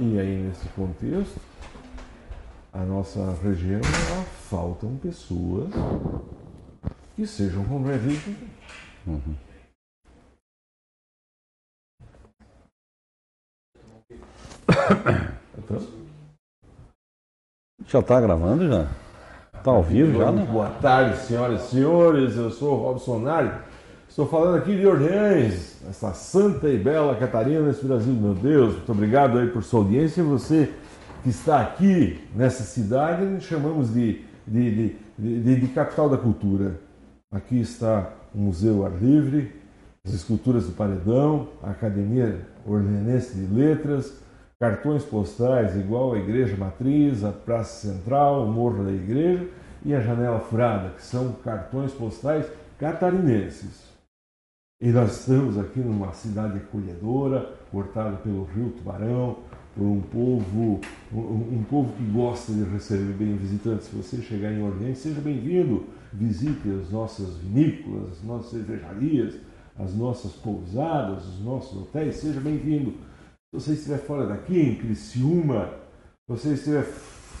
E aí, nesse contexto, a nossa região ela, faltam pessoas que sejam convertidas. Uhum. Então, já está gravando já? Está ao vivo já, né? Boa tarde, senhoras e senhores. Eu sou o Robson Nari. Estou falando aqui de Orleans, essa santa e bela Catarina, nesse Brasil, meu Deus. Muito obrigado aí por sua audiência. Você que está aqui nessa cidade, chamamos de, de, de, de, capital da cultura. Aqui está o Museu Ar Livre, as esculturas do Paredão, a Academia Orleanense de Letras, cartões postais igual a Igreja Matriz, a Praça Central, o Morro da Igreja e a Janela Furada, que são cartões postais catarinenses. E nós estamos aqui numa cidade acolhedora, cortada pelo rio Tubarão, por um povo, um, um, povo que gosta de receber bem visitantes. Se você chegar em Orleans, seja bem-vindo. Visite as nossas vinícolas, as nossas cervejarias, as nossas pousadas, os nossos hotéis. Seja bem-vindo. Se você estiver fora daqui, em Criciúma, se você estiver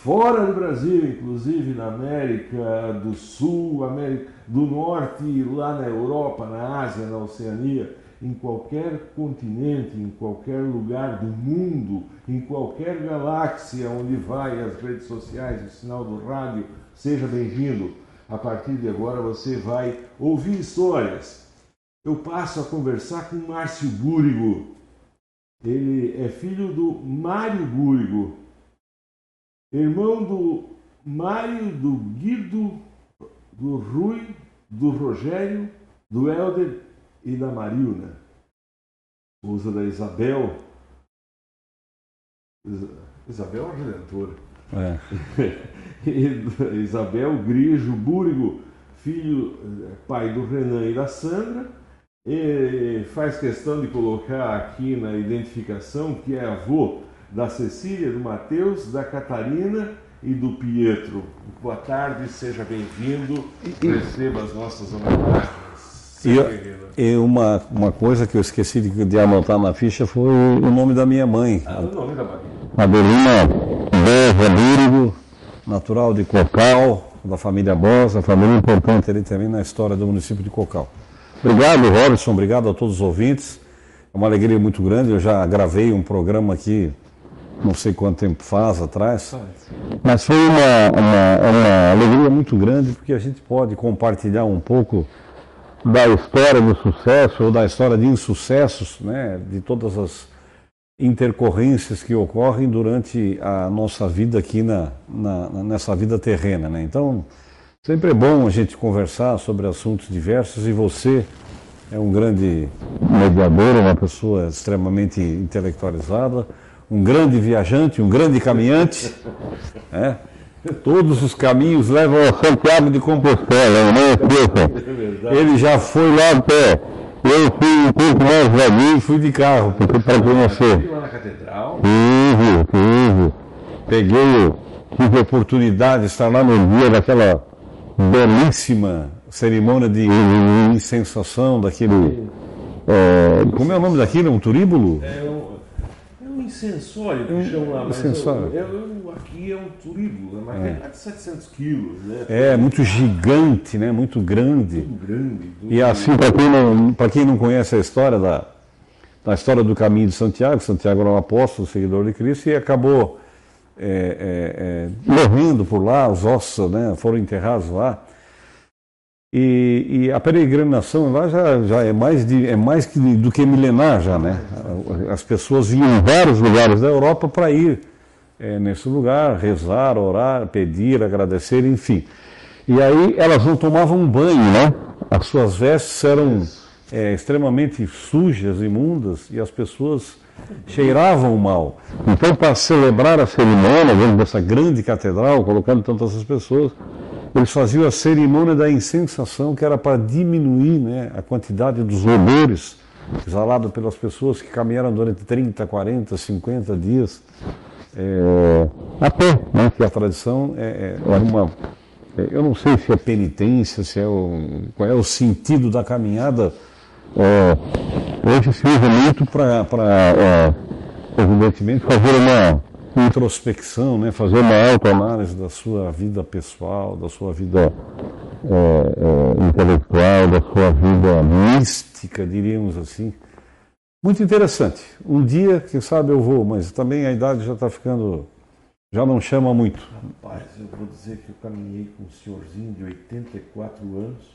fora do Brasil, inclusive na América do Sul, América do Norte, lá na Europa, na Ásia, na Oceania, em qualquer continente, em qualquer lugar do mundo, em qualquer galáxia onde vai as redes sociais, o sinal do rádio, seja bem-vindo. A partir de agora você vai ouvir histórias. Eu passo a conversar com Márcio Búrigo. Ele é filho do Mário Búrigo, irmão do Mário, do Guido, do Rui, do Rogério, do Helder e da Marilna, esposa da Isabel. Isabel é Redentora. É. Isabel Grijo Búrigo, filho, eh, pai do Renan e da Sandra, e faz questão de colocar aqui na identificação que é avô da Cecília, do Mateus, da Catarina e do Pietro. Boa tarde, seja bem-vindo, receba as nossas homenagens. E, e, uma, uma coisa que eu esqueci de, de, anotar na ficha foi o nome da minha mãe. Ah, o nome da mãe. Adelina Bosa Búrigo, natural de Cocal, da família Bosa, família importante ali também na história do município de Cocal. Obrigado, Robson, obrigado a todos os ouvintes. É uma alegria muito grande. Eu já gravei um programa aqui, não sei quanto tempo faz atrás, mas foi uma, uma, uma alegria muito grande porque a gente pode compartilhar um pouco da história do sucesso ou da história de insucessos, né, de todas as intercorrências que ocorrem durante a nossa vida aqui na, na, nessa vida terrena. Né? Então, sempre é bom a gente conversar sobre assuntos diversos e você é um grande mediador, uma pessoa extremamente intelectualizada, um grande viajante, um grande caminhante. Né? Todos os caminhos levam a Santiago de Compostela, não é, é Ele já foi lá até. Eu fui um pouco mais velhinho, fui de carro, porque para conhecer. lá na catedral? Tive, tive. Peguei, tive a oportunidade de estar lá no dia daquela belíssima cerimônia de incensação daquele. É, como é o nome daquilo? Um turíbulo? É incensório que chamam lá, mas eu, eu, aqui é um turíbulo, mas é. é de 700 quilos. Né? É, muito gigante, né? muito grande. Muito grande. E assim, para quem, não, quem não conhece a história da, da história do caminho de Santiago, Santiago era um apóstolo, seguidor de Cristo, e acabou é, é, é, morrendo por lá, os ossos né, foram enterrados lá. E, e, a peregrinação lá já, já é mais, de, é mais que, do que milenar já, né? As pessoas em vários lugares da Europa para ir é, nesse lugar, rezar, orar, pedir, agradecer, enfim. E aí elas não tomavam banho, né? As suas vestes eram é, extremamente sujas, imundas, e as pessoas cheiravam mal. Então, para celebrar a cerimônia dentro dessa grande catedral, colocando tantas pessoas, eles faziam a cerimônia da incensação, que era para diminuir né, a quantidade dos odores exalados pelas pessoas que caminharam durante 30, 40, 50 dias é, né, que a tradição é, é uma. É, eu não sei se é penitência, se é o, qual é o sentido da caminhada. É, hoje se usa muito para é, evidentemente, fazer uma introspecção, né? fazer uma autoanálise da sua vida pessoal, da sua vida é, é, intelectual, da sua vida mística, diríamos assim. Muito interessante. Um dia, quem sabe, eu vou, mas também a idade já está ficando. já não chama muito. Rapaz, eu vou dizer que eu caminhei com um senhorzinho de 84 anos,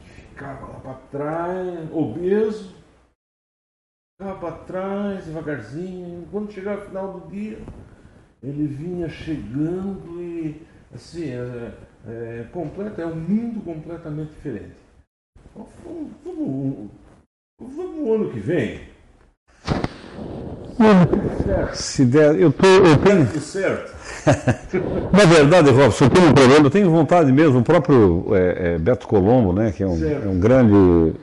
ficava lá para trás, obeso, ficava para trás, devagarzinho. Quando chegava no final do dia, ele vinha chegando e, assim, é, é, completo, é um mundo completamente diferente. Então, vamos, vamos, vamos no ano que vem. Se der, eu, tô, eu tenho. Tudo certo. Na verdade, Robson, eu tenho um problema, eu tenho vontade mesmo, o próprio é, é, Beto Colombo, né, que é um, Certo. é um grande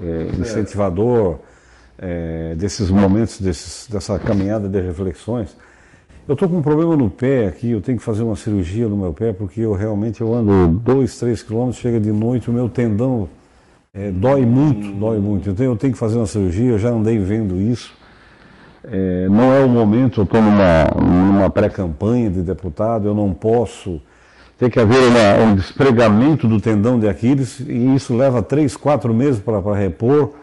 é, incentivador é, desses momentos, desses, dessa caminhada de reflexões. Eu estou com um problema no pé aqui, eu tenho que fazer uma cirurgia no meu pé, porque eu realmente eu ando dois, três quilômetros, chega de noite, o meu tendão é, dói muito, dói muito. Então eu tenho que fazer uma cirurgia, eu já andei vendo isso. É, não é o momento, eu estou numa, numa pré-campanha de deputado, eu não posso. Tem que haver uma- um despregamento do tendão de Aquiles e isso leva três, quatro meses para repor.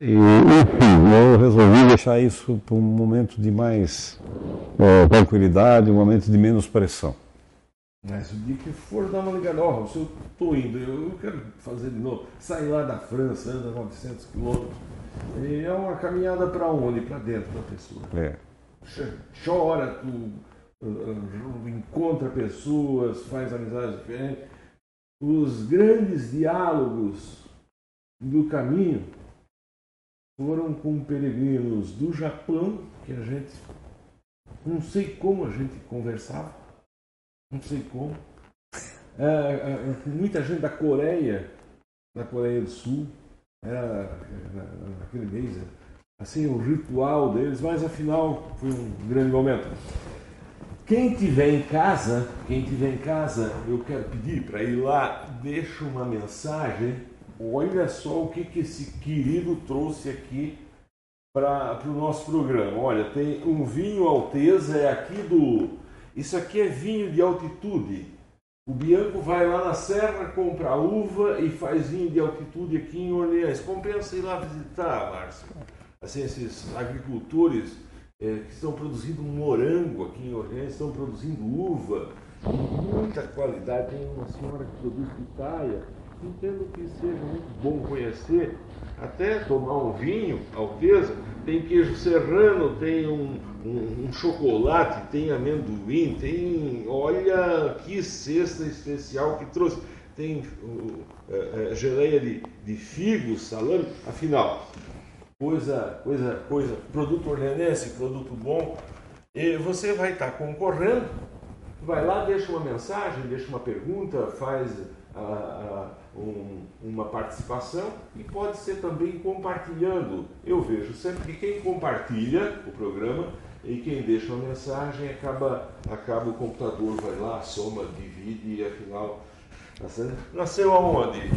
E, enfim, eu resolvi deixar isso para um momento de mais é, tranquilidade, um momento de menos pressão. Mas o dia que for dar uma ligada, ó, se eu estou indo, eu quero fazer de novo, sair lá da França, anda 900 quilômetros. E é uma caminhada para onde? Para dentro da pessoa. É. Ch- Chora, tu uh, uh, encontra pessoas, faz amizades diferentes. Os grandes diálogos do caminho foram com peregrinos do Japão, que a gente não sei como a gente conversava, não sei como. É, é, com muita gente da Coreia, da Coreia do Sul, era na- naquele mês, assim, o ritual deles, mas afinal foi um grande momento. Quem tiver em casa, quem tiver em casa, eu quero pedir para ir lá, deixa uma mensagem. Olha só o que, que esse querido trouxe aqui para o nosso programa. Olha, tem um vinho Alteza, é aqui do. Isso aqui é vinho de altitude. O Bianco vai lá na serra, compra uva e faz vinho de altitude aqui em Orleans. Compensa ir lá visitar, Márcio. Assim, esses agricultores eh, que estão produzindo morango aqui em Orleans, estão produzindo uva, muita qualidade. Tem uma senhora que produz pitaia. Entendo que seja muito bom conhecer, até tomar um vinho, Alteza. Tem queijo serrano, tem um, um- um chocolate, tem amendoim, tem. Olha que cesta especial que trouxe. Tem uh, eh, geleia de, de figo, salame. Afinal, coisa, coisa, coisa, produto orlenense, produto bom. E você vai estar concorrendo, vai lá, deixa uma mensagem, deixa uma pergunta, faz ah, ah, um- uma participação e pode ser também compartilhando. Eu vejo sempre que quem compartilha o programa e quem deixa uma mensagem acaba, acaba o computador, vai lá, soma, divide e afinal. Nasceu, nasceu aonde?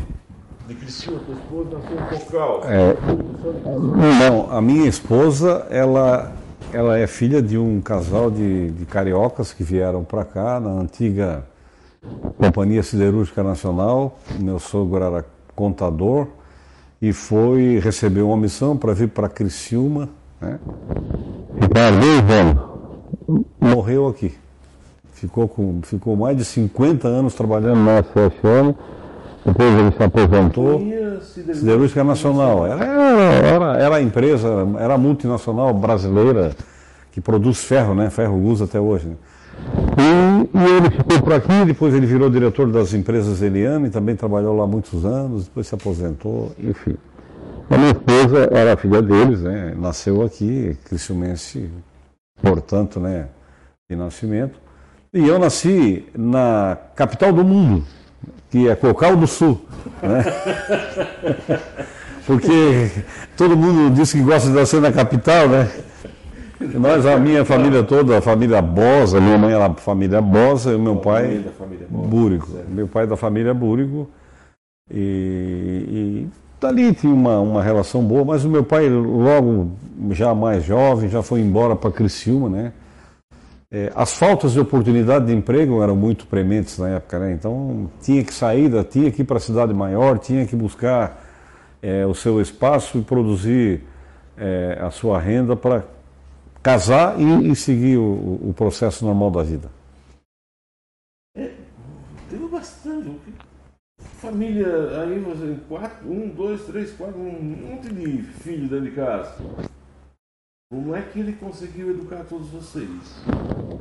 De Criciúma, tua esposa nasceu em Cocal. É. Não, a minha esposa, ela, ela é filha de um casal de, de cariocas que vieram para cá, na antiga Companhia Siderúrgica Nacional. Meu sogro era contador e foi receber uma missão para vir para Criciúma. Né? Ficar dois anos. Morreu aqui. Ficou, com, ficou mais de 50 anos trabalhando na SFM. Depois ele se aposentou. Companhia Siderúrgica Nacional. Era, era, era a empresa, era a multinacional brasileira que produz ferro, né? Ferro usa até hoje. né? E, e ele ficou por aqui, depois ele virou diretor das empresas Eliane, também trabalhou lá muitos anos, depois se aposentou, enfim. A minha esposa era filha deles, né? Nasceu aqui, criciumense, portanto, né? De nascimento. E eu nasci na capital do mundo, que é Cocal do Sul. Né? Porque todo mundo diz que gosta de nascer na capital, né? Nós, a minha família toda, a família Bosa, minha mãe era família Bosa e o meu pai da Búrico. Meu pai da família Búrico. E, e dali tinha uma, uma relação boa, mas o meu pai, logo já mais jovem, já foi embora para Criciúma, né? É, as faltas de oportunidade de emprego eram muito prementes na época, né? Então tinha que sair, tinha que ir para a cidade maior, tinha que buscar é, o seu espaço e produzir é, a sua renda para casar e, e seguir o, o, processo normal da vida. É, teve bastante. Família, aí você, quatro, um, dois, três, quatro, um monte de filho dentro de casa. Como é que ele conseguiu educar todos vocês?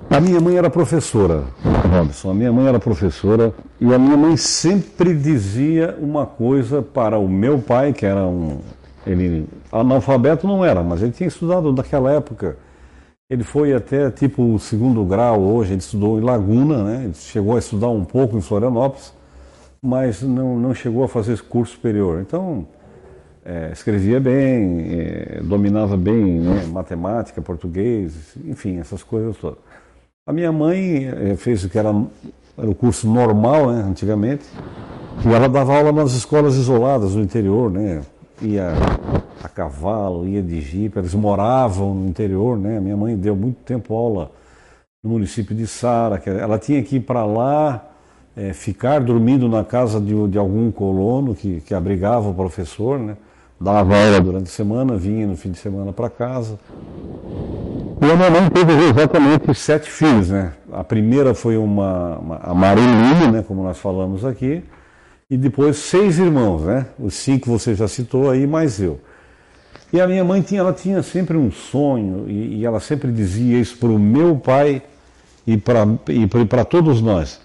A minha mãe era professora, Robson. A minha mãe era professora e a minha mãe sempre dizia uma coisa para o meu pai, que era um. Ele, analfabeto não era, mas ele tinha estudado naquela época. Ele foi até tipo o segundo grau hoje, ele estudou em Laguna, né? Ele chegou a estudar um pouco em Florianópolis mas não, não chegou a fazer curso superior. Então, é, escrevia bem, é, dominava bem né, matemática, português, enfim, essas coisas todas. A minha mãe é, fez o que era, era o curso normal, né, antigamente, e ela dava aula nas escolas isoladas do interior, né, ia a cavalo, ia de jipe, eles moravam no interior, né, minha mãe deu muito tempo aula no município de Sara, ela tinha que ir para lá é, ficar dormindo na casa de, de algum colono que, que abrigava o professor, né? dava aula durante a semana, vinha no fim de semana para casa. E a minha mãe teve exatamente sete filhos, né? A primeira foi uma, uma a Marilene, né, como nós falamos aqui, e depois seis irmãos, né? Os cinco você já citou aí, mais eu. E a minha mãe tinha, ela tinha sempre um sonho, e, e ela sempre dizia isso para o meu pai e para todos nós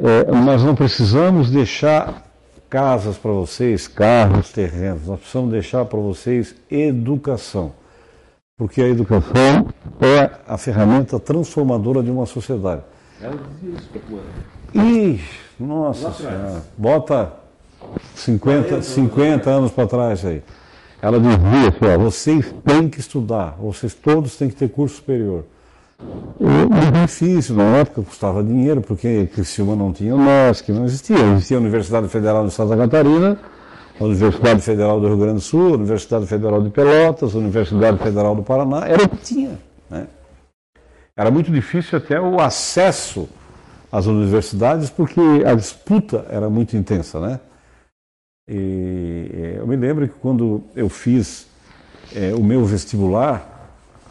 é, nós não precisamos deixar casas para vocês, carros, terrenos. Nós precisamos deixar para vocês educação. Porque a educação é a ferramenta transformadora de uma sociedade. Ela dizia isso para Ih, nossa senhora. Bota 50, 50 anos para trás aí. Ela dizia assim, ó, vocês têm que estudar, vocês todos têm que ter curso superior. Muito difícil, na época custava dinheiro, porque Criciúma não tinha o que não existia. Existia a Universidade Federal de Santa Catarina, a Universidade Federal do Rio Grande do Sul, a Universidade Federal de Pelotas, a Universidade Federal do Paraná, era o que tinha. Né? Era muito difícil até o acesso às universidades, porque a disputa era muito intensa. Né? E eu me lembro que quando eu fiz é, o meu vestibular,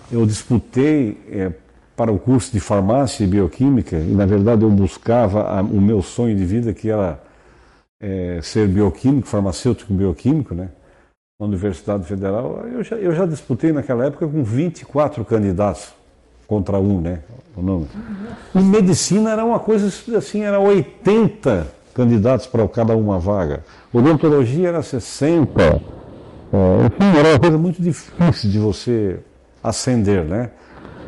eu disputei é, para o curso de farmácia e bioquímica, e na verdade eu buscava a, o meu sonho de vida, que era é, ser bioquímico, farmacêutico bioquímico, né? Na Universidade Federal, eu já, eu já disputei naquela época com 24 candidatos contra um, né? O nome. E medicina era uma coisa assim, era 80 candidatos para cada uma vaga. Odontologia era 60. É, enfim, era uma coisa muito difícil de você ascender, né?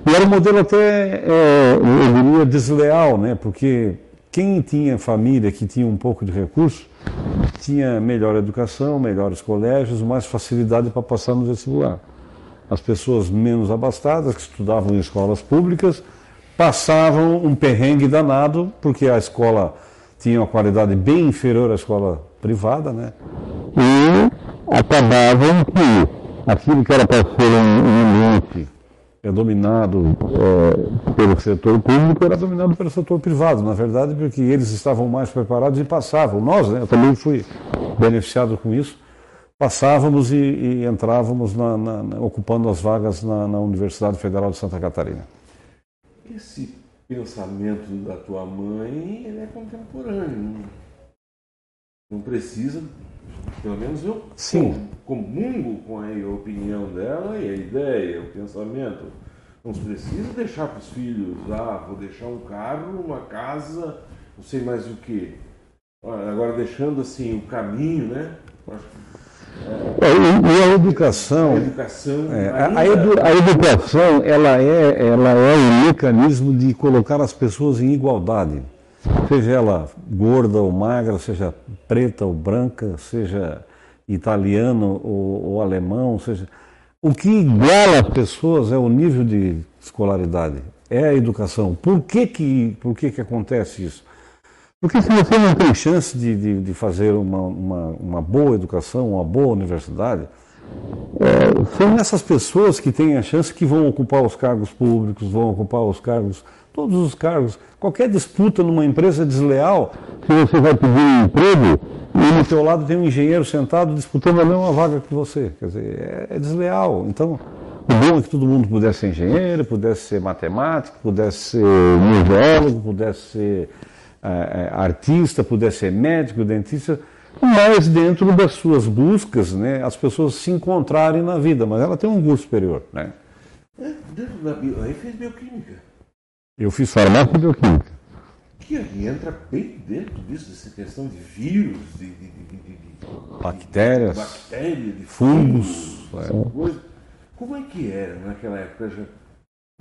E era um modelo até, é, eu diria, desleal, né? porque quem tinha família, que tinha um pouco de recurso, tinha melhor educação, melhores colégios, mais facilidade para passar no vestibular. As pessoas menos abastadas, que estudavam em escolas públicas, passavam um perrengue danado, porque a escola tinha uma qualidade bem inferior à escola privada, né? E acabavam que aquilo que era para ser um, ambiente é dominado é, pelo setor público era dominado pelo setor privado, na verdade, porque eles estavam mais preparados e passavam. Nós, né, eu também fui beneficiado com isso, passávamos e, e entrávamos na, na, na, ocupando as vagas na, na Universidade Federal de Santa Catarina. Esse pensamento da tua mãe ele é contemporâneo. Não precisa pelo menos eu Sim. comungo com a opinião dela e a ideia, o pensamento. Não precisa deixar para os filhos, ah, vou deixar um carro, uma casa, não sei mais o que. Agora deixando assim o caminho, né? É, e, a educação, a educação, é, a, a, edu, a, educação ela é, ela é um mecanismo de colocar as pessoas em igualdade seja ela gorda ou magra, seja preta ou branca, seja italiano ou, ou alemão, seja o que iguala as pessoas é o nível de escolaridade, é a educação. Por que que, por que, que acontece isso? Porque se você não tem chance de, de, de fazer uma, uma, uma, boa educação, uma boa universidade, é, são essas pessoas que têm a chance que vão ocupar os cargos públicos, vão ocupar os cargos, todos os cargos. Qualquer disputa numa empresa desleal, se você vai pedir um emprego e no teu lado tem um engenheiro sentado disputando a mesma vaga que você. Quer dizer, é, é desleal. Então, o bom é que todo mundo pudesse ser engenheiro, pudesse ser matemático, pudesse ser museólogo, pudesse ser é, artista, pudesse ser médico, dentista, mas dentro das suas buscas, né, as pessoas se encontrarem na vida, mas ela tem um curso superior. Né? É, dentro da bio... Aí fez bioquímica. Eu fiz farmácia e bioquímica. Que entra bem dentro disso, dessa questão de vírus, de, de, de, de bactérias, de, bactéria, de fungos. fungos é. Como é que era naquela época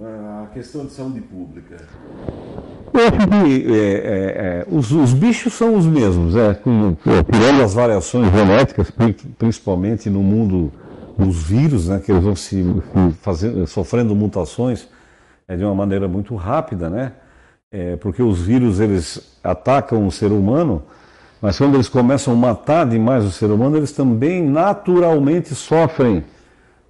a questão de saúde pública? Eu acho que é, é, os, os, bichos são os mesmos, é, com, tirando as variações genéticas, principalmente no mundo dos vírus, né, que eles vão se fazendo, sofrendo mutações é, de uma maneira muito rápida, né? É, porque os vírus eles atacam o ser humano, mas quando eles começam a matar demais o ser humano, eles também naturalmente sofrem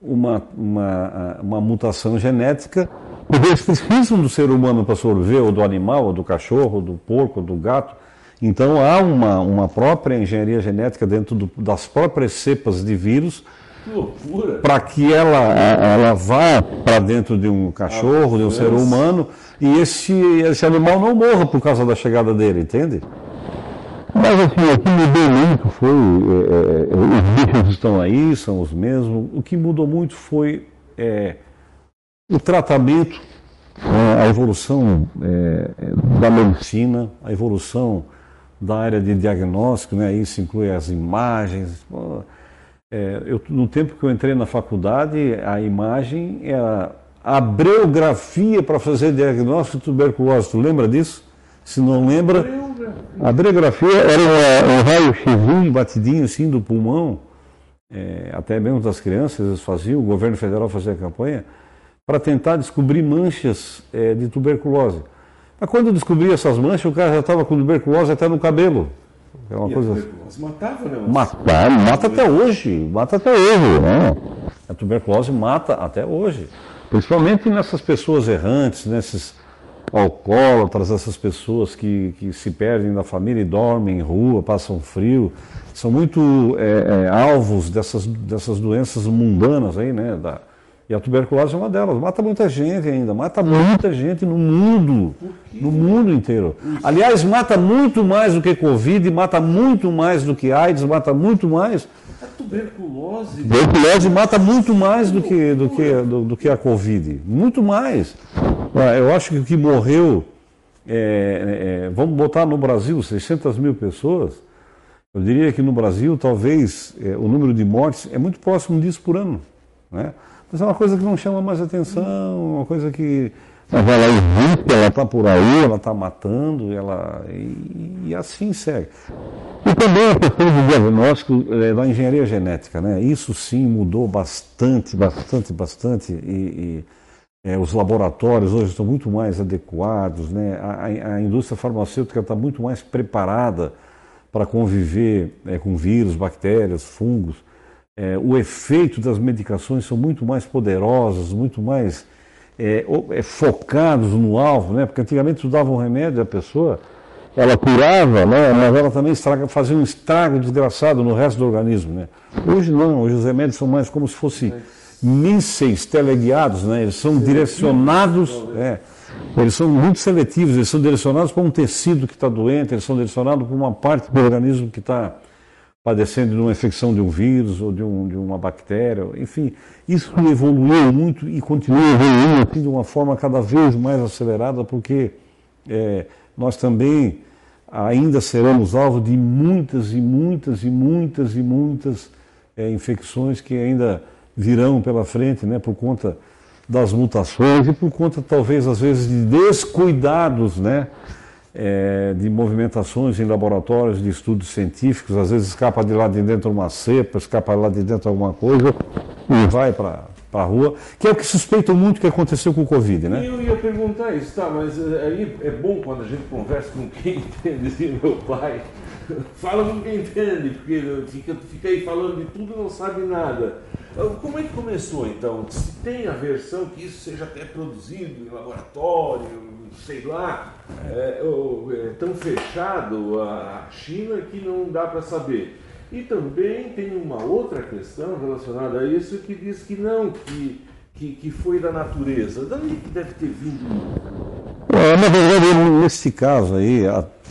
uma, uma, uma mutação genética, eles precisam do ser humano para sobreviver, ou do animal, ou do cachorro, ou do porco, ou do gato. Então há uma, uma própria engenharia genética dentro do, das próprias cepas de vírus para que ela, ela vá para dentro de um cachorro, de um ser humano, e esse, esse animal não morra por causa da chegada dele, entende? Mas assim, o que mudou muito foi, é, é, os bichos estão aí, são os mesmos, o que mudou muito foi é, o tratamento, é, a evolução é, da medicina, a evolução da área de diagnóstico, né? isso inclui as imagens, é, eu, no tempo que eu entrei na faculdade, a imagem era a breografia para fazer diagnóstico de tuberculose. Tu lembra disso? Se não lembra, a breografia era um raio-x batidinho assim do pulmão, é, até mesmo das crianças eles faziam, o governo federal fazia campanha, para tentar descobrir manchas é, de tuberculose. Mas quando eu descobri essas manchas, o cara já estava com tuberculose até no cabelo. É uma e coisa. A matava, né? Mata, mata até hoje, mata até hoje, né? A tuberculose mata até hoje. Principalmente nessas pessoas errantes, nesses alcoólatras, essas pessoas que, que se perdem da família e dormem em rua, passam frio, são muito é, é, alvos dessas, dessas doenças mundanas aí, né? Da, e a tuberculose é uma delas. Mata muita gente ainda, mata muita gente no mundo, no mundo inteiro. Aliás, mata muito mais do que Covid, mata muito mais do que AIDS, mata muito mais. A tuberculose. Tuberculose mata muito mais do que, do que, do, do que a Covid. Muito mais. Eu acho que o que morreu, é, é, vamos botar no Brasil 600 mil pessoas. Eu diria que no Brasil, talvez, é, o número de mortes é muito próximo disso por ano. Né? Mas é uma coisa que não chama mais atenção, uma coisa que ela existe, ela está por aí, ela está matando, ela e, e, assim segue. E também a questão do diagnóstico é, da engenharia genética, né? Isso sim mudou bastante, bastante, bastante. E, e é, os laboratórios hoje estão muito mais adequados, né? A, a indústria farmacêutica está muito mais preparada para conviver é, com vírus, bactérias, fungos é, o efeito das medicações são muito mais poderosos, muito mais é, é, focados no alvo, né? Porque antigamente tu dava um remédio à pessoa, ela curava, né? Mas ela também estraga, fazia um estrago desgraçado no resto do organismo, né? Hoje não, hoje os remédios são mais como se fossem mísseis teleguiados, né? Eles são direcionados, é, eles são muito seletivos, eles são direcionados para um tecido que está doente, eles são direcionados para uma parte do organismo que está padecendo de uma infecção de um vírus ou de, um, de uma bactéria, enfim, isso evoluiu muito e continua evoluindo assim, de uma forma cada vez mais acelerada, porque é, nós também ainda seremos alvo de muitas e muitas e muitas e muitas é, infecções que ainda virão pela frente, né, por conta das mutações e por conta talvez às vezes de descuidados, né, é, de movimentações em laboratórios de estudos científicos, às vezes escapa de lá de dentro uma cepa, escapa lá de dentro alguma coisa e vai para a rua, que é o que suspeitam muito que aconteceu com o Covid, né? Eu ia perguntar isso, tá, mas eh, aí é bom quando a gente conversa com quem entende, assim, meu pai. Fala com quem entende, porque fica, fica aí falando de tudo e não sabe nada. Então, como é que começou então? Se tem a versão que isso seja até produzido em laboratório, sei lá, é, é tão fechado a China que não dá para saber. E também tem uma outra questão relacionada a isso que diz que não, que, que, que foi da natureza. Da onde que deve ter vindo? É, na verdade, nesse caso aí,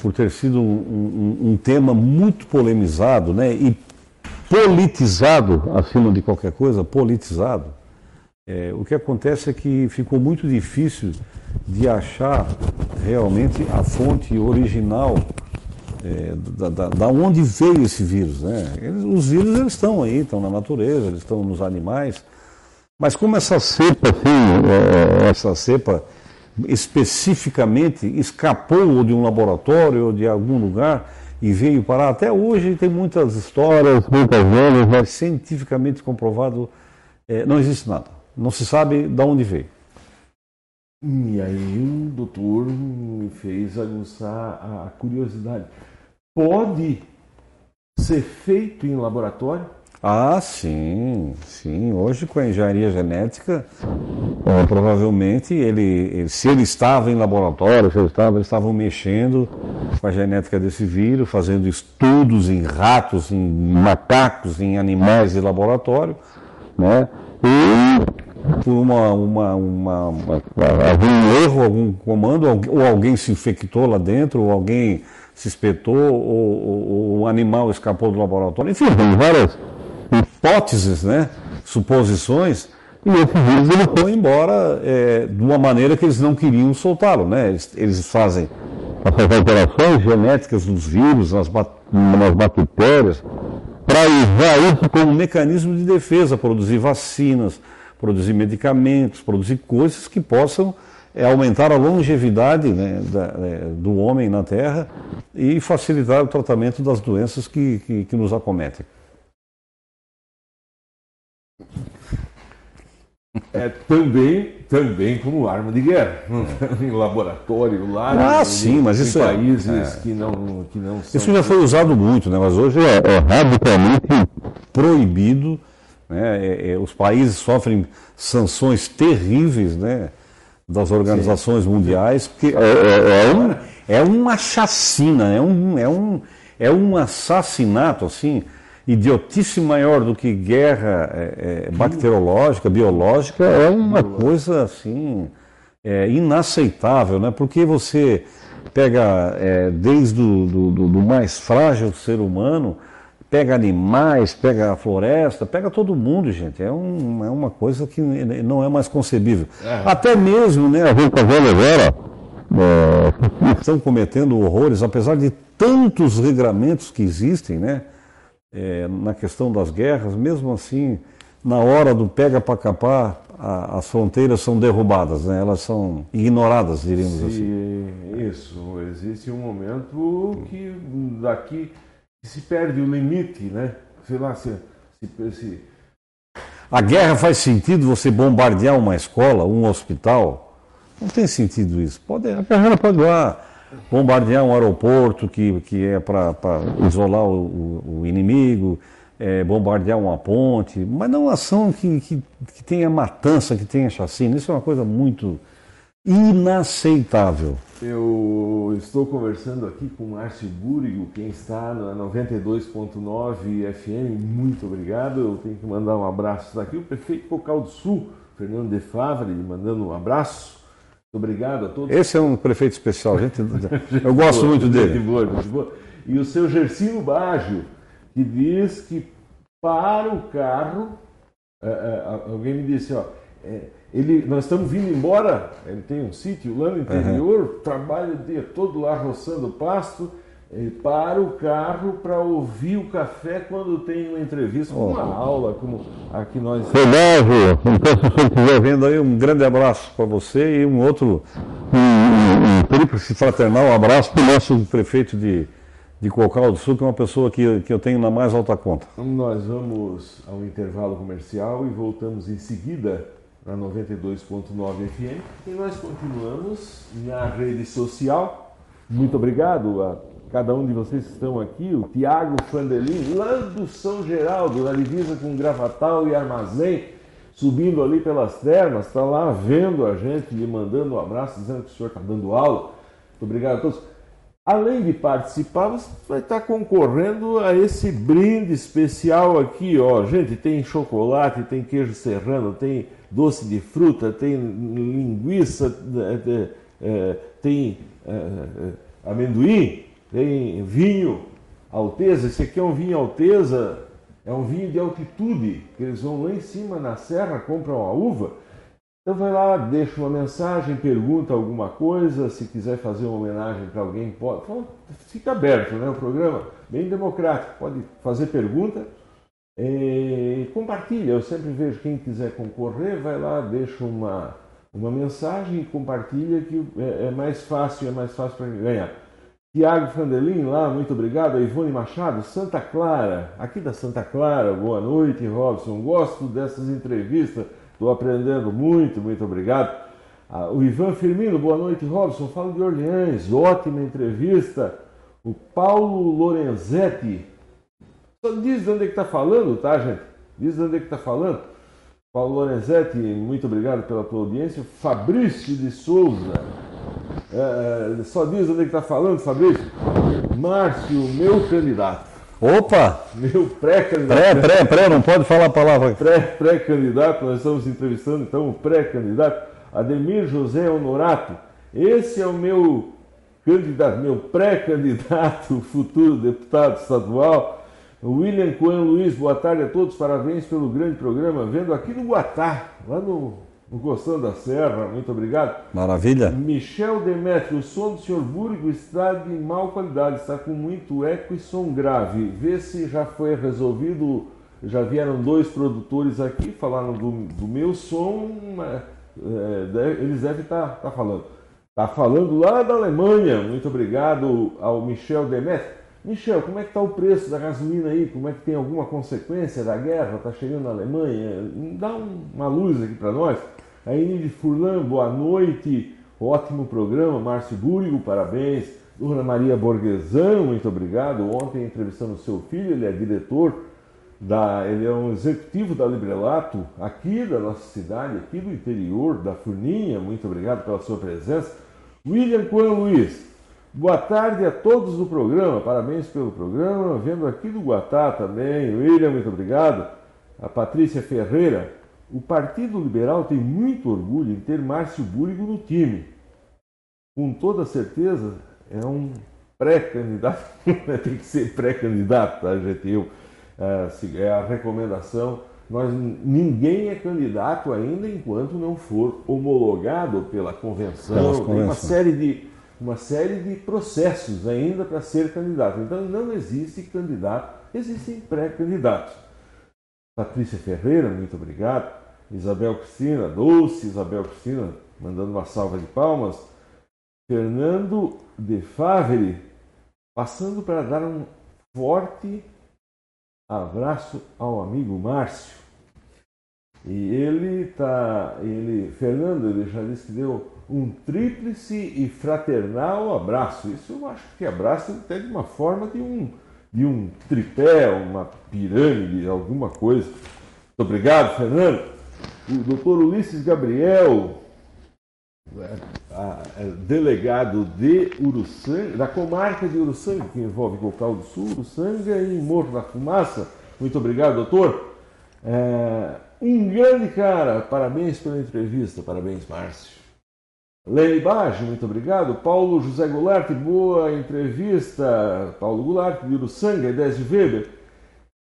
por ter sido um, um, um tema muito polemizado né, e politizado, acima de qualquer coisa, politizado, é, o que acontece é que ficou muito difícil de achar realmente a fonte original é, da, da, da, onde veio esse vírus. Né? Eles, os vírus eles estão aí, estão na natureza, eles estão nos animais. Mas como essa cepa, assim, é, essa cepa especificamente escapou de um laboratório ou de algum lugar e veio parar, até hoje tem muitas histórias, muitas lendas, mas cientificamente comprovado é, não existe nada. Não se sabe de onde veio. E aí o doutor me fez aguçar a curiosidade. Pode ser feito em laboratório? Ah, sim, sim. Hoje com a engenharia genética, é, provavelmente ele, ele, se ele estava em laboratório, se ele estava, eles estavam mexendo com a genética desse vírus, fazendo estudos em ratos, em macacos, em animais de laboratório, né? E por uma, uma, uma, uma, algum erro, algum comando, ou alguém se infectou lá dentro, ou alguém se espetou, ou, ou, ou animal escapou do laboratório. Enfim, várias hipóteses, né? suposições, e esse vírus ele foi embora é, de uma maneira que eles não queriam soltá-lo. Né? Eles, eles fazem as alterações genéticas dos vírus, nas, nas bactérias, para usar isso como mecanismo de defesa, produzir vacinas, produzir medicamentos, produzir coisas que possam é, aumentar a longevidade né, da, é, do homem na Terra e facilitar o tratamento das doenças que, que, que nos acometem. É também, também como arma de guerra, é. em laboratório lá. Ah, em, sim, mas isso é- países é, que não que não são... Isso já foi usado muito, né? Mas hoje é, é radicalmente proibido né? É, é, os países sofrem sanções terríveis né? das organizações Sim. mundiais, porque é, um, é uma chacina, é um, é, um, é um assassinato assim, idiotice maior do que guerra é, bacteriológica, biológica, é uma coisa assim inaceitável, né? porque você pega desde o do, do, do mais frágil ser humano pega animais, pega a floresta, pega todo mundo, gente. É, um, é uma coisa que não é mais concebível. É. Até mesmo, né, a está vendo agora, é, estão cometendo horrores, apesar de tantos regramentos que existem, né, é, na questão das guerras, mesmo assim, na hora do pega para capar, as fronteiras são derrubadas, né? elas são ignoradas, diríamos assim. Isso, existe um momento que daqui se perde o limite, né? Sei lá, se, se, se... A guerra faz sentido você bombardear uma escola, um hospital? Não tem sentido isso. Pode, a guerra pode lá bombardear um aeroporto que, que é para isolar o, o, inimigo, é, bombardear uma ponte, mas não ação que, que, que tenha matança, que tenha chacina. Isso é uma coisa muito inaceitável. Eu estou conversando aqui com Márcio Búrigo, quem está na 92.9 FM. Muito obrigado. Eu tenho que mandar um abraço daqui. O prefeito Cocal do Sul, Fernando de Favre, mandando um abraço. Muito obrigado a todos. Esse é um prefeito especial, gente. Eu gosto muito dele. Boa, muito boa. E o seu Gersino Baggio, que diz que para o carro, é, é, alguém me disse, ó, é, ele, nós estamos vindo embora, ele tem um sítio lá no interior, uhum. trabalha o dia todo lá roçando pasto, para o carro para ouvir o café quando tem uma entrevista, oh. uma aula, como a que nós. Legal, então se estiver vendo aí, um grande abraço para você e um outro, um, um, tríplice fraternal abraço para o nosso prefeito de, de Cocal do Sul, que é uma pessoa que, que eu tenho na mais alta conta. Nós vamos ao intervalo comercial e voltamos em seguida na 92.9 FM e nós continuamos na rede social. Muito obrigado a cada um de vocês que estão aqui, o Tiago Fandelin, lá do São Geraldo, na divisa com Gravatal e Armazém, subindo ali pelas termas, está lá vendo a gente, lhe mandando um abraço, dizendo que o senhor está dando aula. Muito obrigado a todos. Além de participar, você vai estar concorrendo a esse brinde especial aqui, ó. Gente, tem chocolate, tem queijo serrano, tem doce de fruta, tem linguiça, tem é, é, amendoim, tem vinho Alteza. Esse aqui é um vinho Alteza, é um vinho de altitude, que eles vão lá em cima na serra, compram a uva então vai lá, deixa uma mensagem, pergunta alguma coisa, se quiser fazer uma homenagem para alguém, pode. Fica aberto, né? O programa bem democrático, pode fazer pergunta e compartilha. Eu sempre vejo quem quiser concorrer, vai lá, deixa uma, uma mensagem e compartilha que é, é mais fácil, é mais fácil para ganhar. Tiago Frandelin lá, muito obrigado. A Ivone Machado, Santa Clara, aqui da Santa Clara, boa noite, Robson. Gosto dessas entrevistas Estou aprendendo muito, muito obrigado. Ah, o Ivan Firmino, boa noite, Robson. Falo de Orleans, ótima entrevista. O Paulo Lorenzetti. Só diz de onde é que está falando, tá, gente? Diz de onde é que está falando. Paulo Lorenzetti, muito obrigado pela tua audiência. Fabrício de Souza. É, é só diz de onde é que está falando, Fabrício. Márcio, meu candidato. Opa! Meu pré-candidato. Pré, pré, pré, não pode falar a palavra. Pré, pré-candidato, nós estamos entrevistando então o pré-candidato, Ademir José Honorato. Esse é o meu candidato, meu pré-candidato, futuro deputado estadual. William Coelho Luiz, boa tarde a todos, parabéns pelo grande programa, vendo aqui no Guatá, lá no Gostando da Serra, muito obrigado. Maravilha. Michel Demetrio, o som do senhor Búrigo está de mal qualidade, está com muito eco e som grave. Vê se já foi resolvido. Já vieram dois produtores aqui, falaram do, do meu som, é, eles devem estar tá, tá falando. Está falando lá da Alemanha. Muito obrigado ao Michel Demetrio. Michel, como é que está o preço da gasolina aí? Como é que tem alguma consequência da guerra? Está chegando na Alemanha? Dá uma luz aqui para nós. A Inide Furlan, boa noite. Ótimo programa. Márcio Búrigo, parabéns. Dona Maria Borguesan, muito obrigado. Ontem entrevistando seu filho, ele é diretor da, ele é um executivo da Librelato aqui da nossa cidade, aqui do interior da Furninha. Muito obrigado pela sua presença. William Coelho Luiz, boa tarde a todos do programa, parabéns pelo programa. Vendo aqui do Guatá também, William, muito obrigado. A Patrícia Ferreira, o Partido Liberal tem muito orgulho em ter Márcio Búrigo no time. Com toda certeza, é um pré-candidato, tem que ser pré-candidato, tá, gente? Eu, é, é a recomendação. Nós, ninguém é candidato ainda enquanto não for homologado pela convenção. Tem uma série de, uma série de processos ainda para ser candidato. Então não existe candidato, existem pré-candidatos. Patrícia Ferreira, muito obrigado. Isabel Cristina, Doce Isabel Cristina, mandando uma salva de palmas. Fernando de Favre, passando para dar um forte abraço ao amigo Márcio. E ele tá, ele, Fernando, ele já disse que deu um tríplice e fraternal abraço. Isso eu acho que abraço até de uma forma de um, de um tripé, uma pirâmide, alguma coisa. Muito obrigado, Fernando o doutor Ulisses Gabriel, é, delegado de Uruçanga, da comarca de Uruçanga, que envolve Cocal do Sul, Uruçanga e Morro da Fumaça. Muito obrigado, doutor. É, um grande cara, parabéns pela entrevista, parabéns, Márcio. Lene Bage, muito obrigado. Paulo José Goulart, boa entrevista. Paulo Goulart, de Uruçanga, 10 de Weber.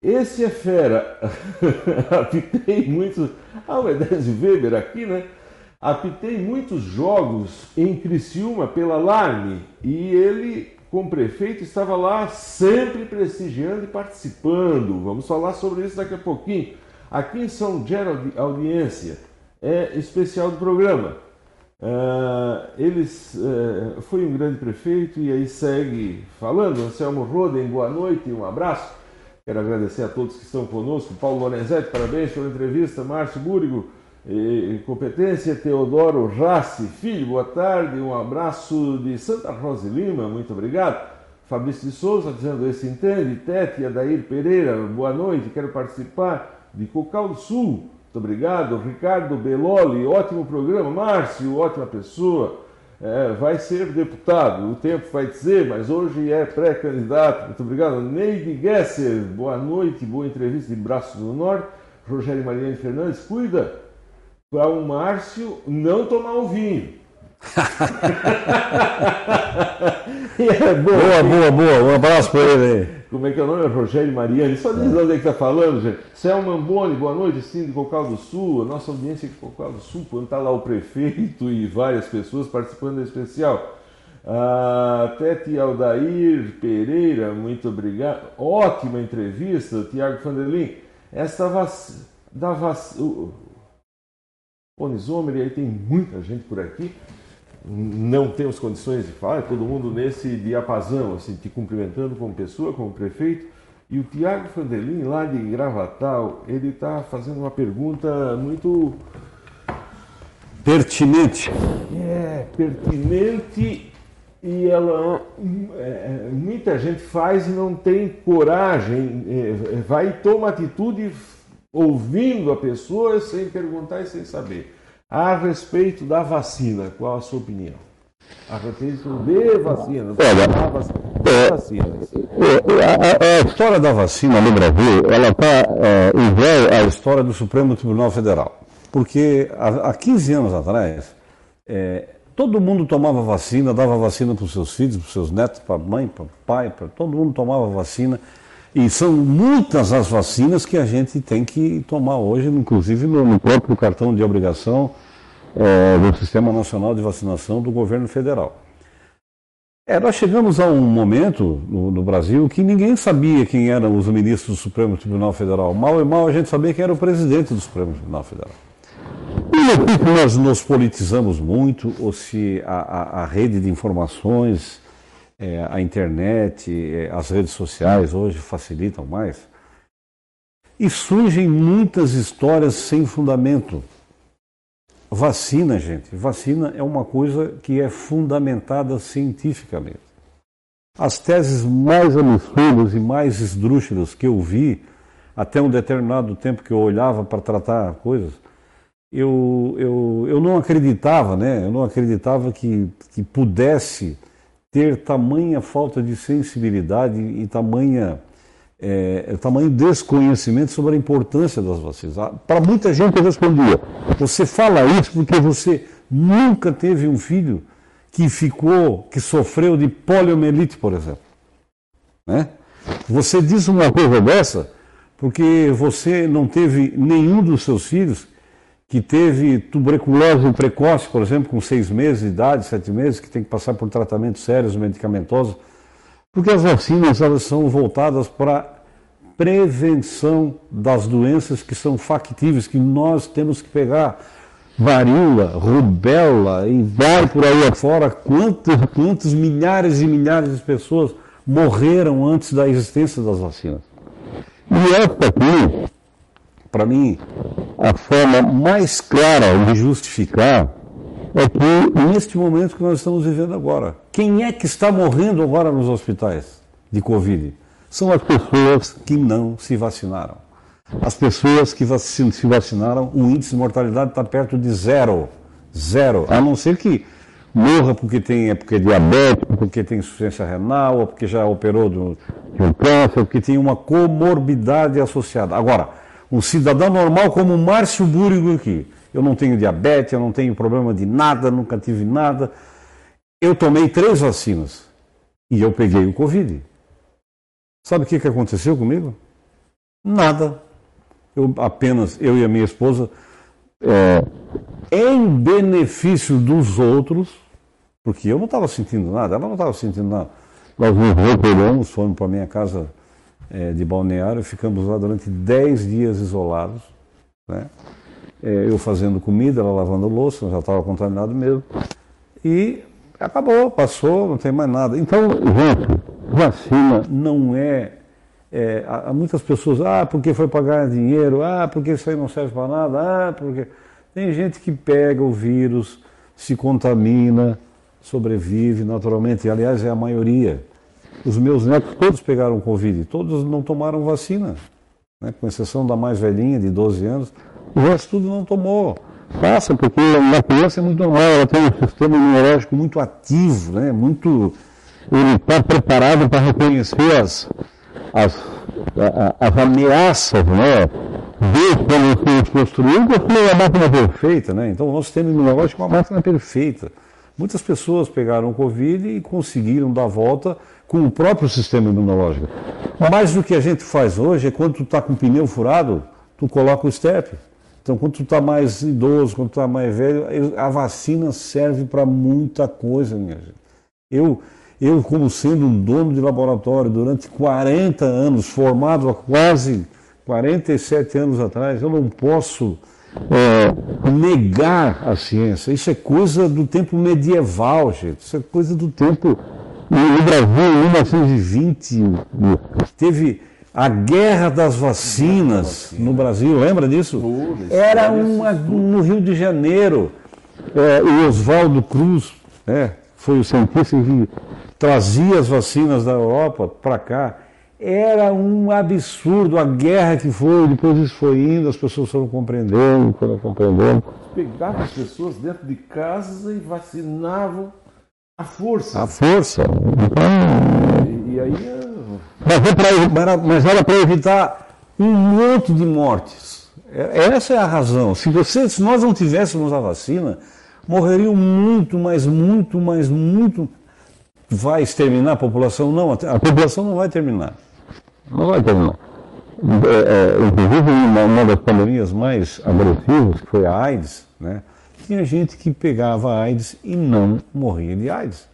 Esse é fera. Apitei muitos. Ah, o Edésio Weber aqui, né? Apitei muitos jogos em Criciúma pela Larme e ele, como prefeito, estava lá sempre prestigiando e participando. Vamos falar sobre isso daqui a pouquinho. Aqui em São Gerald, audiência é especial do programa. Uh, eles uh, foi um grande prefeito e aí segue falando. Anselmo Roden, boa noite, um abraço. Quero agradecer a todos que estão conosco. Paulo Lorenzetti, parabéns pela entrevista. Márcio Búrigo, eh, competência. Teodoro Rassi, filho, boa tarde. Um abraço de Santa Rosa Lima, muito obrigado. Fabrício de Souza dizendo esse entende. Tete Adair Pereira, boa noite, quero participar de Cocal do Sul. Muito obrigado. Ricardo Beloli, ótimo programa. Márcio, ótima pessoa. É, vai ser deputado, o tempo vai dizer, mas hoje é pré-candidato. Muito obrigado. Neide Gesser, boa noite, boa entrevista de Braços do Norte. Rogério Mariane Fernandes, cuida para o Márcio não tomar o vinho. é, boa, boa, boa, Um abraço para ele aí. Como é que é o nome? Rogério Mariani. Só diz onde é que está falando, gente. Selma Amboni, boa noite, sim, de Cocal do Sul. A nossa audiência é de Cocal do Sul, quando está lá o prefeito e várias pessoas participando do especial. Ah, Tete Aldair Pereira, muito obrigado. Ótima entrevista, Tiago Vanderlin. Esta vac... da vac... o Onisomer, e aí tem muita gente por aqui não temos condições de falar, todo mundo nesse diapasão, assim, te cumprimentando como pessoa, como prefeito. E o Tiago Fandelin, lá de Gravatal, ele está fazendo uma pergunta muito. Pertinente. É, pertinente e ela. É, muita gente faz e não tem coragem, é, vai e toma atitude ouvindo a pessoa sem perguntar e sem saber. A respeito da vacina, qual a sua opinião? A respeito de vacinas. Olha, vacinas. A, a, história da vacina no Brasil, ela está é, igual à história do Supremo Tribunal Federal. Porque há, há 15 anos atrás, é, todo mundo tomava vacina, dava vacina para os seus filhos, para os seus netos, para a mãe, para o pai, para todo mundo tomava vacina. E são muitas as vacinas que a gente tem que tomar hoje, inclusive no, próprio cartão de obrigação é, do Sistema Nacional de Vacinação do governo federal. É, nós chegamos a um momento no, no, Brasil que ninguém sabia quem eram os ministros do Supremo Tribunal Federal. Mal e mal a gente sabia quem era o presidente do Supremo Tribunal Federal. E nós nos politizamos muito, ou se a, a, a rede de informações é, a internet, é, as redes sociais hoje facilitam mais. E surgem muitas histórias sem fundamento. Vacina, gente, vacina é uma coisa que é fundamentada cientificamente. As teses mais absurdas e mais esdrúxulas que eu vi, até um determinado tempo que eu olhava para tratar coisas, eu, eu, eu não acreditava, né? Eu não acreditava que, que pudesse ter tamanha falta de sensibilidade e tamanha, é, tamanho desconhecimento sobre a importância das vacinas. Ah, Para muita gente eu respondia, você fala isso porque você nunca teve um filho que ficou, que sofreu de poliomielite, por exemplo. Né? Você diz uma coisa dessa porque você não teve nenhum dos seus filhos que teve tuberculose precoce, por exemplo, com seis meses de idade, sete meses, que tem que passar por tratamentos sérios medicamentosos, porque as vacinas elas são voltadas para prevenção das doenças que são factíveis, que nós temos que pegar varíola, rubéola e vai por aí afora, quantos, quantos milhares e milhares de pessoas morreram antes da existência das vacinas. E esta aqui para mim, a forma mais clara de justificar é que neste momento que nós estamos vivendo agora, quem é que está morrendo agora nos hospitais de Covid? São as pessoas que não se vacinaram. As pessoas que se vacinaram, o índice de mortalidade está perto de zero. Zero. A não ser que morra porque tem é porque é diabético, porque tem insuficiência renal, ou porque já operou de um câncer, porque tem uma comorbidade associada. Agora, um cidadão normal como o Márcio Búrigo aqui. Eu não tenho diabetes, eu não tenho problema de nada, nunca tive nada. Eu tomei três vacinas e eu peguei o Covid. Sabe o que, que aconteceu comigo? Nada. Eu apenas, eu e a minha esposa, é, em benefício dos outros, porque eu não estava sentindo nada, ela não estava sentindo nada. Nós nos recolhemos, fomos para minha casa é, de balneário, ficamos lá durante 10 dias isolados. Né? é, eu fazendo comida, ela lavando louça, já estava contaminado mesmo. E acabou, passou, não tem mais nada. Então, gente, vacina não é, é. há muitas pessoas, ah, porque foi pagar dinheiro, ah, porque isso aí não serve para nada, ah, porque. Tem gente que pega o vírus, se contamina, sobrevive naturalmente, e, aliás, é a maioria. Os meus netos todos pegaram Covid, todos não tomaram vacina, né? com exceção da mais velhinha, de 12 anos, o resto tudo não tomou. Passa, porque na criança é muito normal, ela tem um sistema imunológico muito ativo, né? muito, ele está preparado para reconhecer as, as, as ameaças, né? Desde quando se construiu, construiu uma máquina perfeita, né? Então o nosso sistema imunológico é uma máquina perfeita. Muitas pessoas pegaram Covid e conseguiram dar volta com o próprio sistema imunológico. Mais do que a gente faz hoje é quando tu está com o pneu furado, tu coloca o step. Então, quando tu está mais idoso, quando tu está mais velho, a vacina serve para muita coisa, minha gente. Eu, eu, como sendo um dono de laboratório durante 40 anos, formado há quase 47 anos atrás, eu não posso é, negar a ciência. Isso é coisa do tempo medieval, gente. Isso é coisa do tempo no Brasil, em 1920, teve a guerra das vacinas no Brasil, lembra disso? Era uma no Rio de Janeiro. É, o Oswaldo Cruz é, foi o cientista que trazia as vacinas da Europa para cá. Era um absurdo a guerra que foi, depois isso foi indo, as pessoas foram compreendendo, foram compreendendo. Pegavam as pessoas dentro de casa e vacinavam a força. A força. E, e aí. Mas, era para evitar um monte de mortes. É, essa é a razão. Se, você, se nós não tivéssemos a vacina, morreriam muito, mas muito, mas muito. Vai exterminar a população? Não, a população não vai terminar. Não vai terminar. É, é, inclusive, uma, uma das pandemias mais agressivas, que foi a AIDS, né? Tinha gente que pegava AIDS e não morria de AIDS.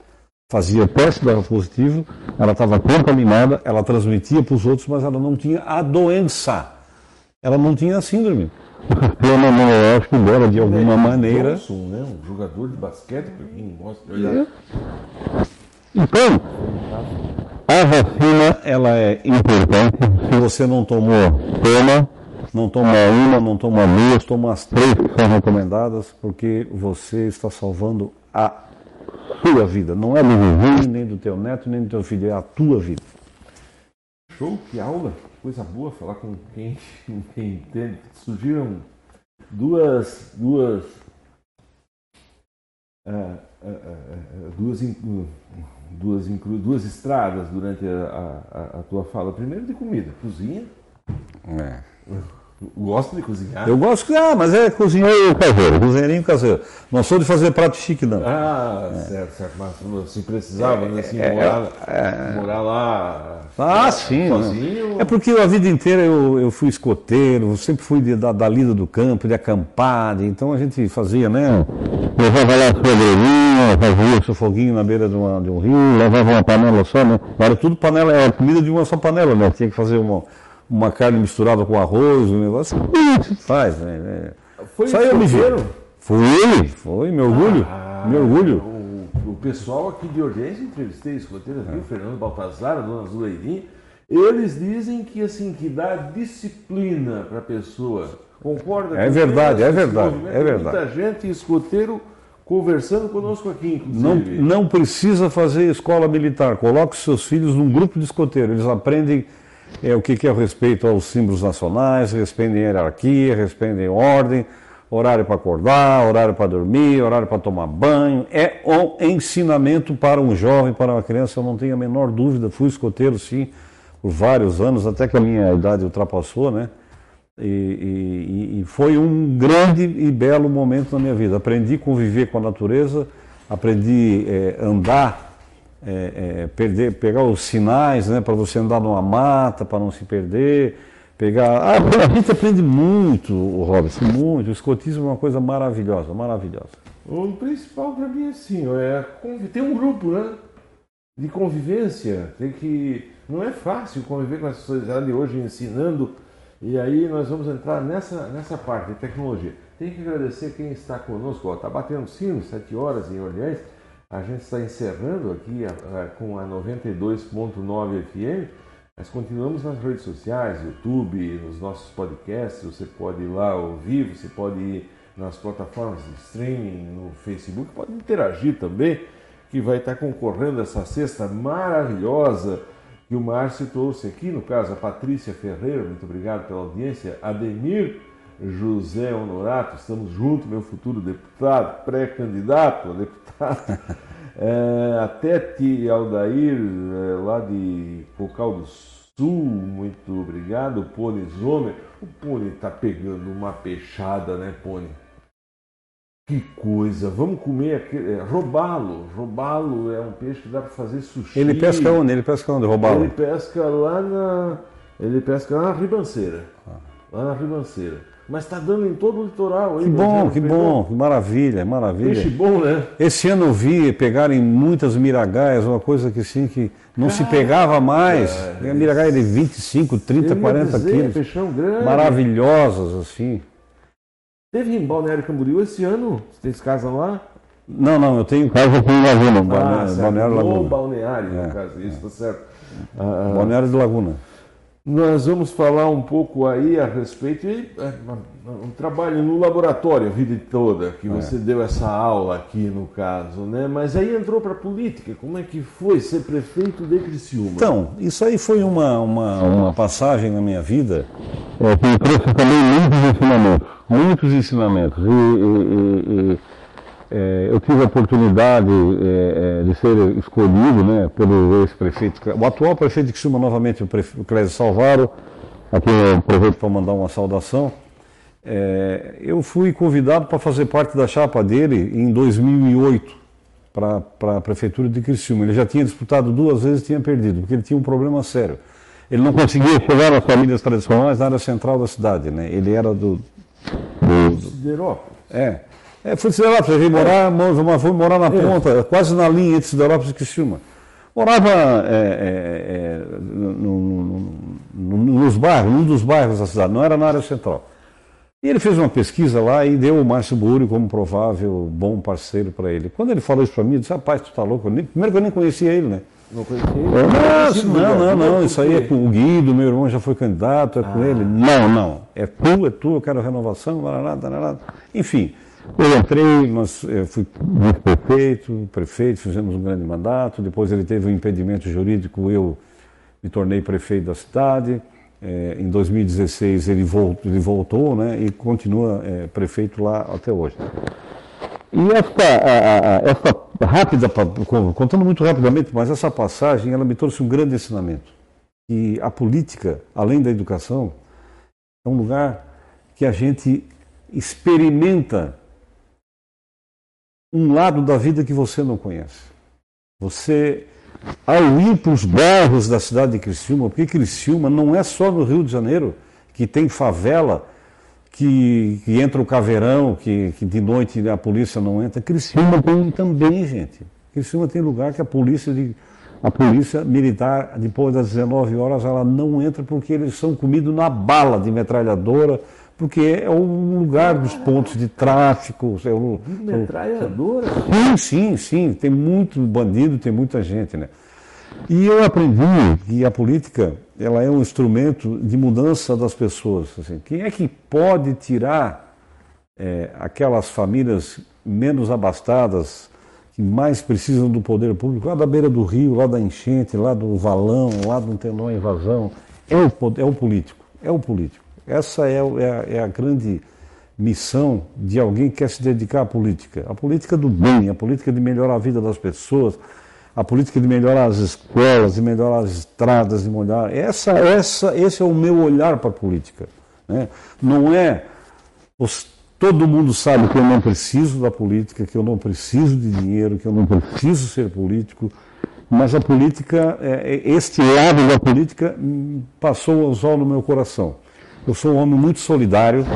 Fazia teste, dava positivo, ela estava contaminada, ela transmitia para os outros, mas ela não tinha a doença. Ela não tinha a síndrome. O sistema imunológico dela, de alguma maneira. Johnson, né? um jogador de basquete, para quem gosta de olhar. É. Então, a vacina ela é importante. Se você não tomou, toma não toma uma, não toma duas, toma as três que são recomendadas, porque você está salvando a sua vida. Não é do vizinho, nem do teu neto, nem do teu filho, é a tua vida. Show, que aula, coisa boa falar com quem, com quem entende. Surgiram duas, duas, uh, uh, uh, duas, duas, duas estradas durante a, a, a, tua fala. Primeiro de comida, cozinha. É. Gosto de cozinhar? Eu gosto de cozinhar, mas é cozinheiro caseiro, cozinheirinho caseiro. Não sou de fazer prato chique, não. Ah, é. certo, certo. Mas assim, precisava, né? Assim, é, morar, é, morar lá. Ah, sim. Sozinho? É porque a vida inteira eu, eu fui escoteiro, sempre fui de, da, da lida do campo, de acampar, de, então a gente fazia, né? Levava lá a pedreirinha, fazia o seu foguinho na beira de, uma, de um rio, levava uma panela só, né? Era tudo panela, era comida de uma só panela, né? Tinha que fazer uma uma carne misturada com arroz, um negócio. Faz, né? Foi Só eu me Foi ele, foi, meu orgulho. Ah, meu orgulho. O, o, pessoal aqui de Ordense, entrevistei escoteiros aqui, é. o Fernando Baltazar, a dona Zuleirinha, eles dizem que assim, que dá disciplina para a pessoa. Concorda? É verdade, é verdade, é verdade. Muita gente escoteiro conversando conosco aqui, Não, não precisa fazer escola militar. Coloque seus filhos num grupo de escoteiro. Eles aprendem é, o que, é o respeito aos símbolos nacionais, respeitem hierarquia, respeitem ordem, horário para acordar, horário para dormir, horário para tomar banho. É um ensinamento para um jovem, para uma criança, eu não tenho a menor dúvida. Fui escoteiro, sim, por vários anos, até que a minha idade ultrapassou, né? E, e, e, foi um grande e belo momento na minha vida. Aprendi a conviver com a natureza, aprendi a é, andar é, é, perder, pegar os sinais né, para você andar numa mata, para não se perder. Pegar. Ah, a gente aprende muito, Robson, muito. O escotismo é uma coisa maravilhosa, maravilhosa. O principal para mim é assim, é ter um grupo né, de convivência. Tem que. Não é fácil conviver com a sociedade hoje ensinando. E aí nós vamos entrar nessa, nessa parte de tecnologia. Tem que agradecer quem está conosco. Está batendo sino, 7 horas em Orleans. A gente está encerrando aqui a, a, com a 92.9 FM, mas continuamos nas redes sociais, YouTube, nos nossos podcasts. Você pode ir lá ouvir, você pode ir nas plataformas de streaming, no Facebook, pode interagir também, que vai estar concorrendo essa cesta maravilhosa que o Márcio trouxe aqui, no caso a Patrícia Ferreira, muito obrigado pela audiência, Ademir José Honorato, estamos juntos, meu futuro deputado, pré-candidato a deputado, é, a Tete Aldair, é, lá de Cocal do Sul, muito obrigado, o Pony Zomer, o Pony está pegando uma peixada, né, Pony? Que coisa, vamos comer aquele. É, robalo. Robalo é um peixe que dá para fazer sushi. Ele pesca onde? Ele pesca onde, robalo? Ele pesca lá na. Ele pesca lá na ribanceira. Ah. Lá na ribanceira. Mas está dando em todo o litoral. Que bom, que bom, que maravilha, maravilha. Peixe bom, né? Esse ano eu vi pegarem muitas miragaias, uma coisa que sim, que não se pegava mais. É, miragaia de 25, 30, 40 dizer, quilos. Peixão grande. Maravilhosas, assim. Teve em Balneário Camboriú esse ano? Você tem casa lá? Não, não, eu tenho casa em Laguna, ah, Balneário Laguna. No balneário, no é, caso, isso, é. tá certo. Ah, ah, balneário de Laguna. Nós vamos falar um pouco aí a respeito de é, um trabalho no laboratório a vida toda, que é. você é. deu essa aula aqui no caso, né? Mas aí entrou para a política. Como é que foi ser prefeito de Criciúma? Então, isso aí foi uma, uma, uma passagem na minha vida é, que me trouxe também muitos ensinamentos. Muitos ensinamentos. E, e, e, é, eu tive a oportunidade é, é, de ser escolhido né, pelo ex-prefeito, o atual prefeito de Criciúma, novamente, o, prefe, o Clésio Salvaro, aqui eu aproveito para mandar uma saudação. É, eu fui convidado para fazer parte da chapa dele em 2008 para a prefeitura de Criciúma. Ele já tinha disputado duas vezes e tinha perdido, porque ele tinha um problema sério. Ele não conseguia chegar nas famílias tradicionais na área central da cidade, né? Ele era do... do, do... É. É, fui de Siderópolis, vim morar, é. fui morar na ponta, quase na linha entre Siderópolis e Criciúma. Morava é, é, é no, no, no, nos bairros, num dos bairros da cidade, não era na área central. E ele fez uma pesquisa lá e deu o Márcio Buri como provável bom parceiro para ele. Quando ele falou isso para mim, eu disse, rapaz, tu tá louco? Primeiro que eu nem conhecia ele, né? Não conhecia ele? Não, não, não, não, isso aí é com o Guido, meu irmão já foi candidato, é com ah. ele. Não, não, é tu, é tu, eu quero renovação, barará, barará. enfim. Eu entrei, mas eu fui vice-prefeito, prefeito, fizemos um grande mandato. Depois ele teve um impedimento jurídico, eu me tornei prefeito da cidade. É, em 2016 ele voltou, ele voltou né, e continua é, prefeito lá até hoje. E essa, a, a, essa rápida, contando muito rapidamente, mas essa passagem ela me trouxe um grande ensinamento. Que a política, além da educação, é um lugar que a gente experimenta um lado da vida que você não conhece. Você, ao ir para os bairros da cidade de Criciúma, porque Criciúma não é só no Rio de Janeiro que tem favela, que, que entra o caveirão, que, que de noite a polícia não entra. Criciúma tem também, gente. Criciúma tem lugar que a polícia de, a polícia militar, depois das 19 horas, ela não entra porque eles são comidos na bala de metralhadora, porque é o lugar dos pontos de tráfico. É o, Metralhadora? Sim, sim, sim. Tem muito bandido, tem muita gente, né? E eu aprendi que a política ela é um instrumento de mudança das pessoas. Assim. Quem é que pode tirar é, aquelas famílias menos abastadas, que mais precisam do poder público, lá da beira do rio, lá da enchente, lá do valão, lá do tenor invasão? É o, é o político, é o político. Essa é, é, é a grande missão de alguém que quer se dedicar à política. A política do bem, a política de melhorar a vida das pessoas, a política de melhorar as escolas, de melhorar as estradas, de melhorar. Essa, essa, esse é o meu olhar para a política. Né? Não é. Os, todo mundo sabe que eu não preciso da política, que eu não preciso de dinheiro, que eu não preciso ser político, mas a política, é, é este lado da política hum, passou o sol no meu coração. Eu sou um homem muito solidário,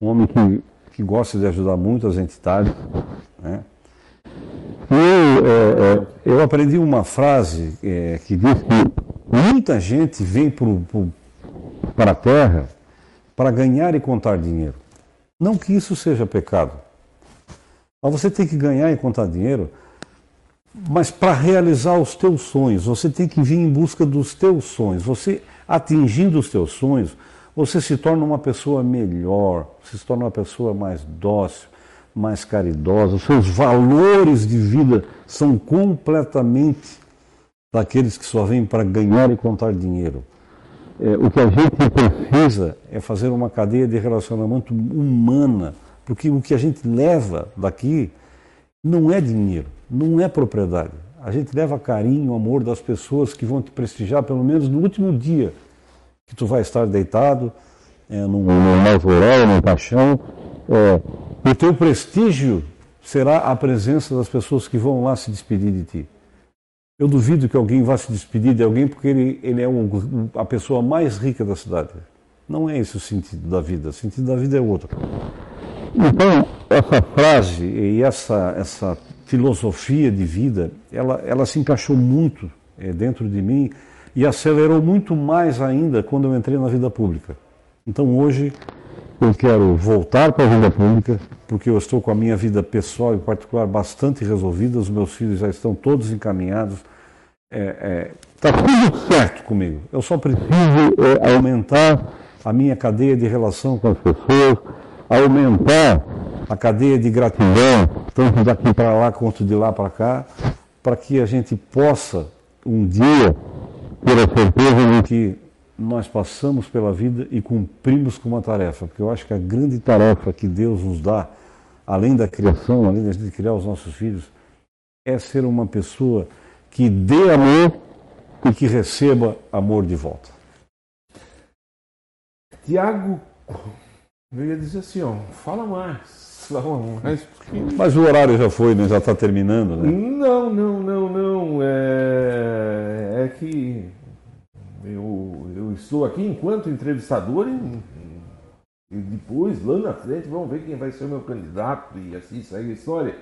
um homem que, que gosta de ajudar muito as entidades. Né? Eu, é, é, eu aprendi uma frase é, que diz que muita gente vem pro, pro, para a Terra para ganhar e contar dinheiro. Não que isso seja pecado. Mas você tem que ganhar e contar dinheiro, mas para realizar os teus sonhos, você tem que vir em busca dos teus sonhos. Você atingindo os teus sonhos, você se torna uma pessoa melhor, você se torna uma pessoa mais dócil, mais caridosa. Os seus valores de vida são completamente daqueles que só vêm para ganhar e contar dinheiro. É, o que a gente precisa é fazer uma cadeia de relacionamento humana, porque o que a gente leva daqui não é dinheiro, não é propriedade. A gente leva carinho, amor das pessoas que vão te prestigiar pelo menos no último dia que tu vai estar deitado é, num, alvorel, num caixão. É, o teu prestígio será a presença das pessoas que vão lá se despedir de ti. Eu duvido que alguém vá se despedir de alguém porque ele, ele é um, a pessoa mais rica da cidade. Não é esse o sentido da vida. O sentido da vida é outro. Então, essa frase e essa, essa filosofia de vida, ela, ela se encaixou muito é, dentro de mim e acelerou muito mais ainda quando eu entrei na vida pública. Então, hoje, eu quero voltar para a vida pública, porque eu estou com a minha vida pessoal e particular bastante resolvida, os meus filhos já estão todos encaminhados, está é, é, tá tudo certo comigo. Eu só preciso é, aumentar a minha cadeia de relação com as pessoas, aumentar a cadeia de gratidão, tanto daqui para lá quanto de lá para cá, para que a gente possa um dia ter a certeza de que nós passamos pela vida e cumprimos com uma tarefa, porque eu acho que a grande tarefa que Deus nos dá, além da criação, além de criar os nossos filhos, é ser uma pessoa que dê amor e que receba amor de volta. Tiago, eu ia dizer assim, ó, fala mais, mais. Porque... Mas o horário já foi, né? já está terminando, né? Não, não, não, não. É, é que eu, eu estou aqui enquanto entrevistador e, e depois, lá na frente, vamos ver quem vai ser o meu candidato e assim segue a história.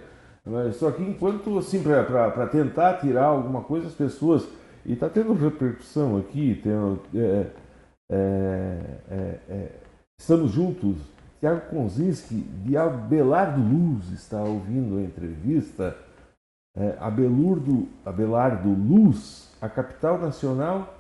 Mas estou aqui enquanto, assim, para tentar tirar alguma coisa, as pessoas. E está tendo repercussão aqui, tendo, é, é, é, é estamos juntos. Tiago Konzinski, de Abelardo Luz, está ouvindo a entrevista. É, Abelardo, Abelardo Luz, a capital nacional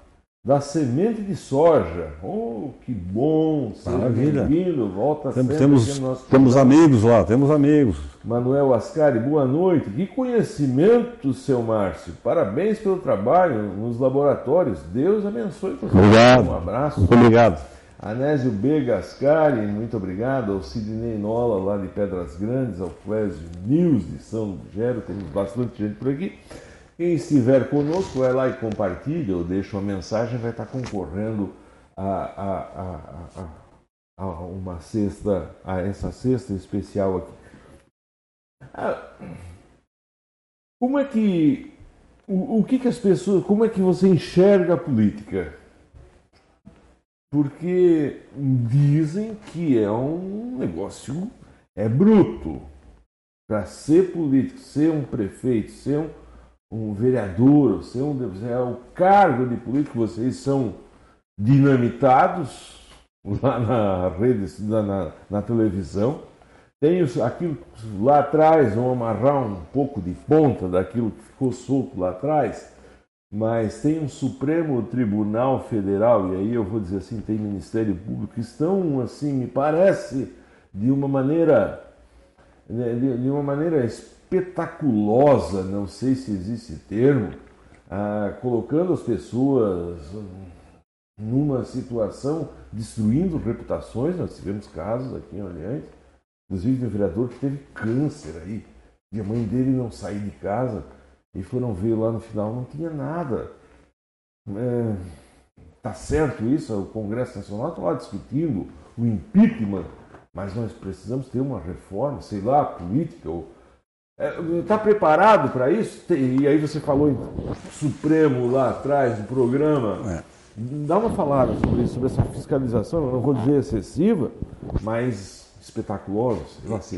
da semente de soja. Oh, que bom! Maravilha. bem-vindo, volta temos, temos, nosso temos amigos lá, temos amigos. Manuel Ascari, boa noite. Que conhecimento, seu Márcio. Parabéns pelo trabalho nos laboratórios. Deus abençoe você. Obrigado. Um abraço. Muito obrigado. Anésio B. Gascari, muito obrigado. Ao Sidney Nola, lá de Pedras Grandes, ao Clésio News de São Gero, temos bastante gente por aqui. Quem estiver conosco, vai lá e compartilha ou deixa uma mensagem, vai estar concorrendo a, a, a, a uma cesta, a essa cesta especial aqui. Ah, como é que o, o, que, que as pessoas, como é que você enxerga a política? Porque dizem que é um negócio é bruto. Para ser político, ser um prefeito, ser um um vereador, ser um é o cargo de político, vocês são dinamitados lá na rede, na, na televisão. Tem aquilo lá atrás, vão amarrar um pouco de ponta daquilo que ficou solto lá atrás, mas tem um Supremo Tribunal Federal, e aí eu vou dizer assim, tem Ministério Público, que estão, assim, me parece, de uma maneira, né, de uma maneira espetaculosa, não sei se existe termo, ah, colocando as pessoas numa situação, destruindo reputações. Nós tivemos casos aqui em Oriente, inclusive de um vereador que teve câncer aí, e a mãe dele não saiu de casa e foram ver lá no final, não tinha nada. É, tá certo isso? O Congresso Nacional está lá discutindo o impeachment, mas nós precisamos ter uma reforma, sei lá, política Está é, preparado para isso? E aí você falou em Supremo lá atrás do programa. É. Dá uma falada sobre isso, sobre essa fiscalização, eu não vou dizer excessiva, mas espetaculosa.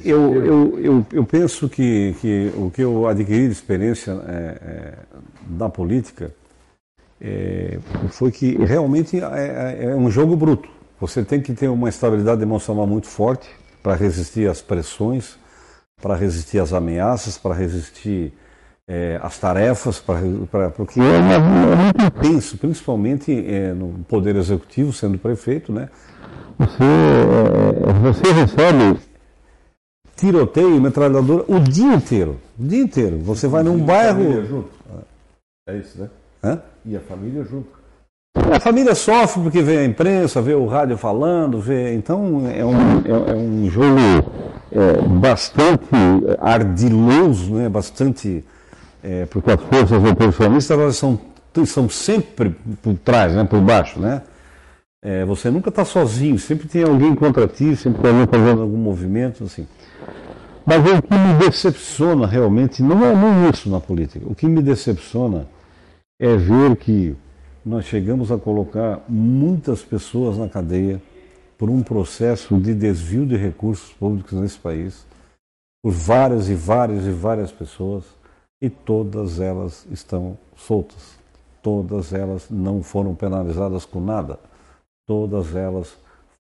Eu, eu, eu, eu, penso que, que o que eu adquiri de experiência é, é, da política é, foi que realmente é, é, é um jogo bruto. Você tem que ter uma estabilidade emocional muito forte para resistir às pressões, para resistir às ameaças, para resistir é, às tarefas, pra, porque é, muito intenso, principalmente é, no Poder Executivo, sendo prefeito, né? Você, é, você recebe tiroteio, metralhadora o dia inteiro. O dia inteiro. Você vai num bairro. junto. É isso, né? Hã? E a família junto. A família sofre porque vê a imprensa, vê o rádio falando, vê. Então é um, é, é um jogo é, bastante ardiloso, né? bastante. É, porque as forças oposicionistas elas são, são sempre por trás, né? por baixo. Né? É, você nunca está sozinho, sempre tem alguém contra ti, sempre tem alguém fazendo algum movimento. Assim. Mas o que me decepciona realmente não é nem isso na política. O que me decepciona é ver que nós chegamos a colocar muitas pessoas na cadeia por um processo de desvio de recursos públicos nesse país, por várias e várias e várias pessoas, e todas elas estão soltas. Todas elas não foram penalizadas com nada. Todas elas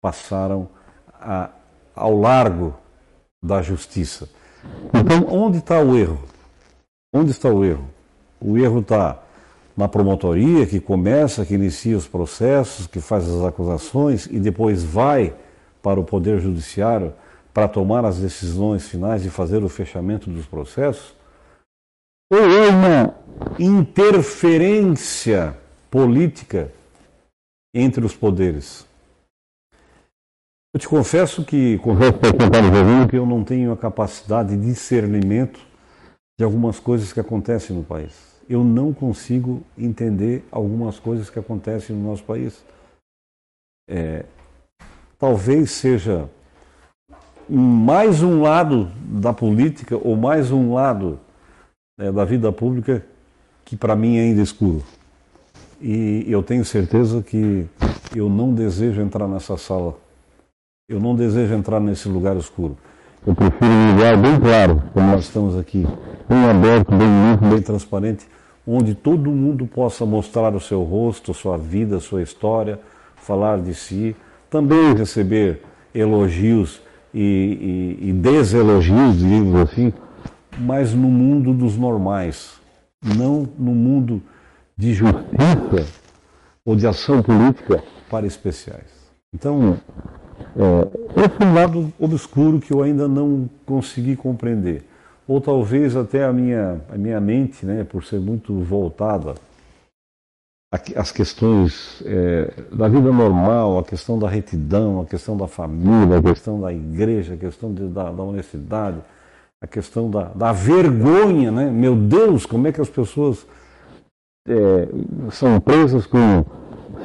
passaram a, ao largo da justiça. Então, onde está o erro? Onde está o erro? O erro está na promotoria que começa, que inicia os processos, que faz as acusações e depois vai para o Poder Judiciário para tomar as decisões finais e fazer o fechamento dos processos? Ou é uma interferência política entre os poderes? Eu te confesso que, confesso para que eu não tenho a capacidade de discernimento de algumas coisas que acontecem no país eu não consigo entender algumas coisas que acontecem no nosso país. É, talvez seja mais um lado da política ou mais um lado é, da vida pública que para mim é ainda escuro. E eu tenho certeza que eu não desejo entrar nessa sala. Eu não desejo entrar nesse lugar escuro. Eu prefiro um lugar bem claro, como nós estamos aqui, bem aberto, bem limpo, bem transparente, onde todo mundo possa mostrar o seu rosto, sua vida, sua história, falar de si, também receber elogios e, e, e deselogios, digamos assim, mas no mundo dos normais, não no mundo de justiça ou de ação política para especiais. Então, é, esse é um lado obscuro que eu ainda não consegui compreender ou talvez até a minha, a minha mente, né, por ser muito voltada às questões é, da vida normal, a questão da retidão, a questão da família, a questão da igreja, a questão de, da, da, honestidade, a questão da, da, vergonha, né? Meu Deus, como é que as pessoas é, são presas com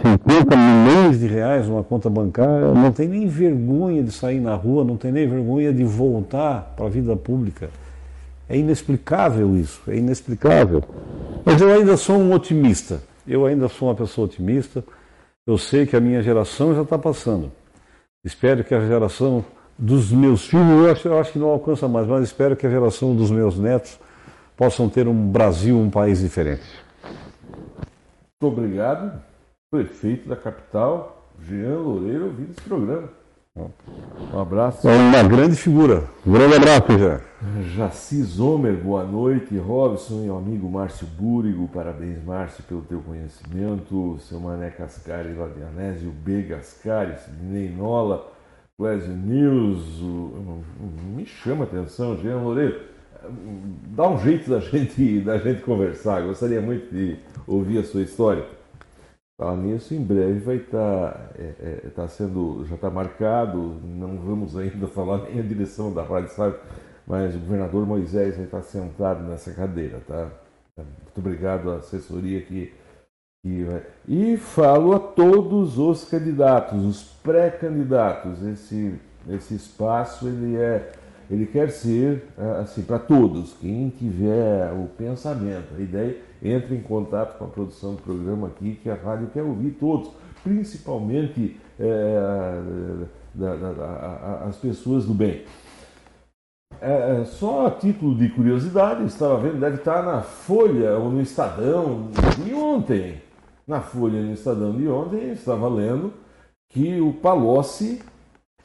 50 milhões de reais numa conta bancária, não tem nem vergonha de sair na rua, não tem nem vergonha de voltar para a vida pública. É inexplicável isso, é inexplicável. Mas eu ainda sou um otimista. Eu ainda sou uma pessoa otimista. Eu sei que a minha geração já está passando. Espero que a geração dos meus filhos, eu acho, eu acho que não alcança mais, mas espero que a geração dos meus netos possam ter um Brasil, um país diferente. Muito obrigado, prefeito da capital, Jean Loureiro, ouvindo esse programa. Um abraço. É uma grande figura. Um grande abraço, já. Jaci Zomer, boa noite. Robson e o amigo Márcio Búrigo, parabéns, Márcio, pelo teu conhecimento. Seu Mané Cascari, lá de Anésio B. Gascari, Sidney Nola, Clésio News. Me chama a atenção, Jean Loureiro. Dá um jeito da gente, da gente conversar. Gostaria muito de ouvir a sua história. Falar nisso, em breve vai estar, tá, é, é, tá sendo, já está marcado, não vamos ainda falar nem a direção da Rádio sabe, mas o governador Moisés vai estar sentado nessa cadeira, tá? Muito obrigado à assessoria que, que E falo a todos os candidatos, os pré-candidatos, esse, esse espaço ele é ele quer ser assim para todos, quem tiver o pensamento, a ideia entre em contato com a produção do programa aqui, que a rádio quer ouvir todos, principalmente é, da, da, da, as pessoas do bem. É, é, só a título de curiosidade, estava vendo, deve estar na Folha ou no Estadão de ontem. Na Folha no Estadão de ontem, estava lendo que o Palocci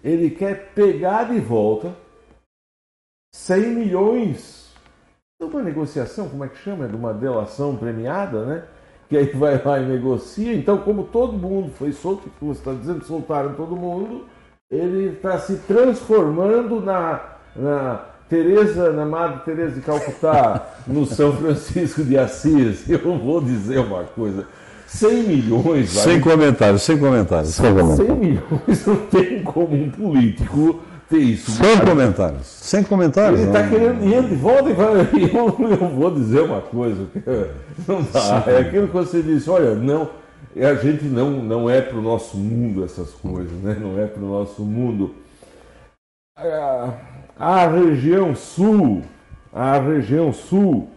ele quer pegar de volta 100 milhões. Uma negociação, como é que chama? De uma delação premiada, né? Que aí vai lá e negocia. Então, como todo mundo foi solto, que você está dizendo, soltaram todo mundo, ele está se transformando na, na Tereza, na Madre Teresa de Calcutá, no São Francisco de Assis. Eu vou dizer uma coisa. 100 milhões. Sem comentários, sem comentários. Sem comentários. 100 milhões não tem como um político ter isso. Sem comentários. Sem comentários. Ele está querendo dinheiro de volta e vai. Eu, eu vou dizer uma coisa. Não dá. É aquilo que você disse, olha, não. A gente não, não é para o nosso mundo essas coisas, né? não é para o nosso mundo. A, a região sul, a região sul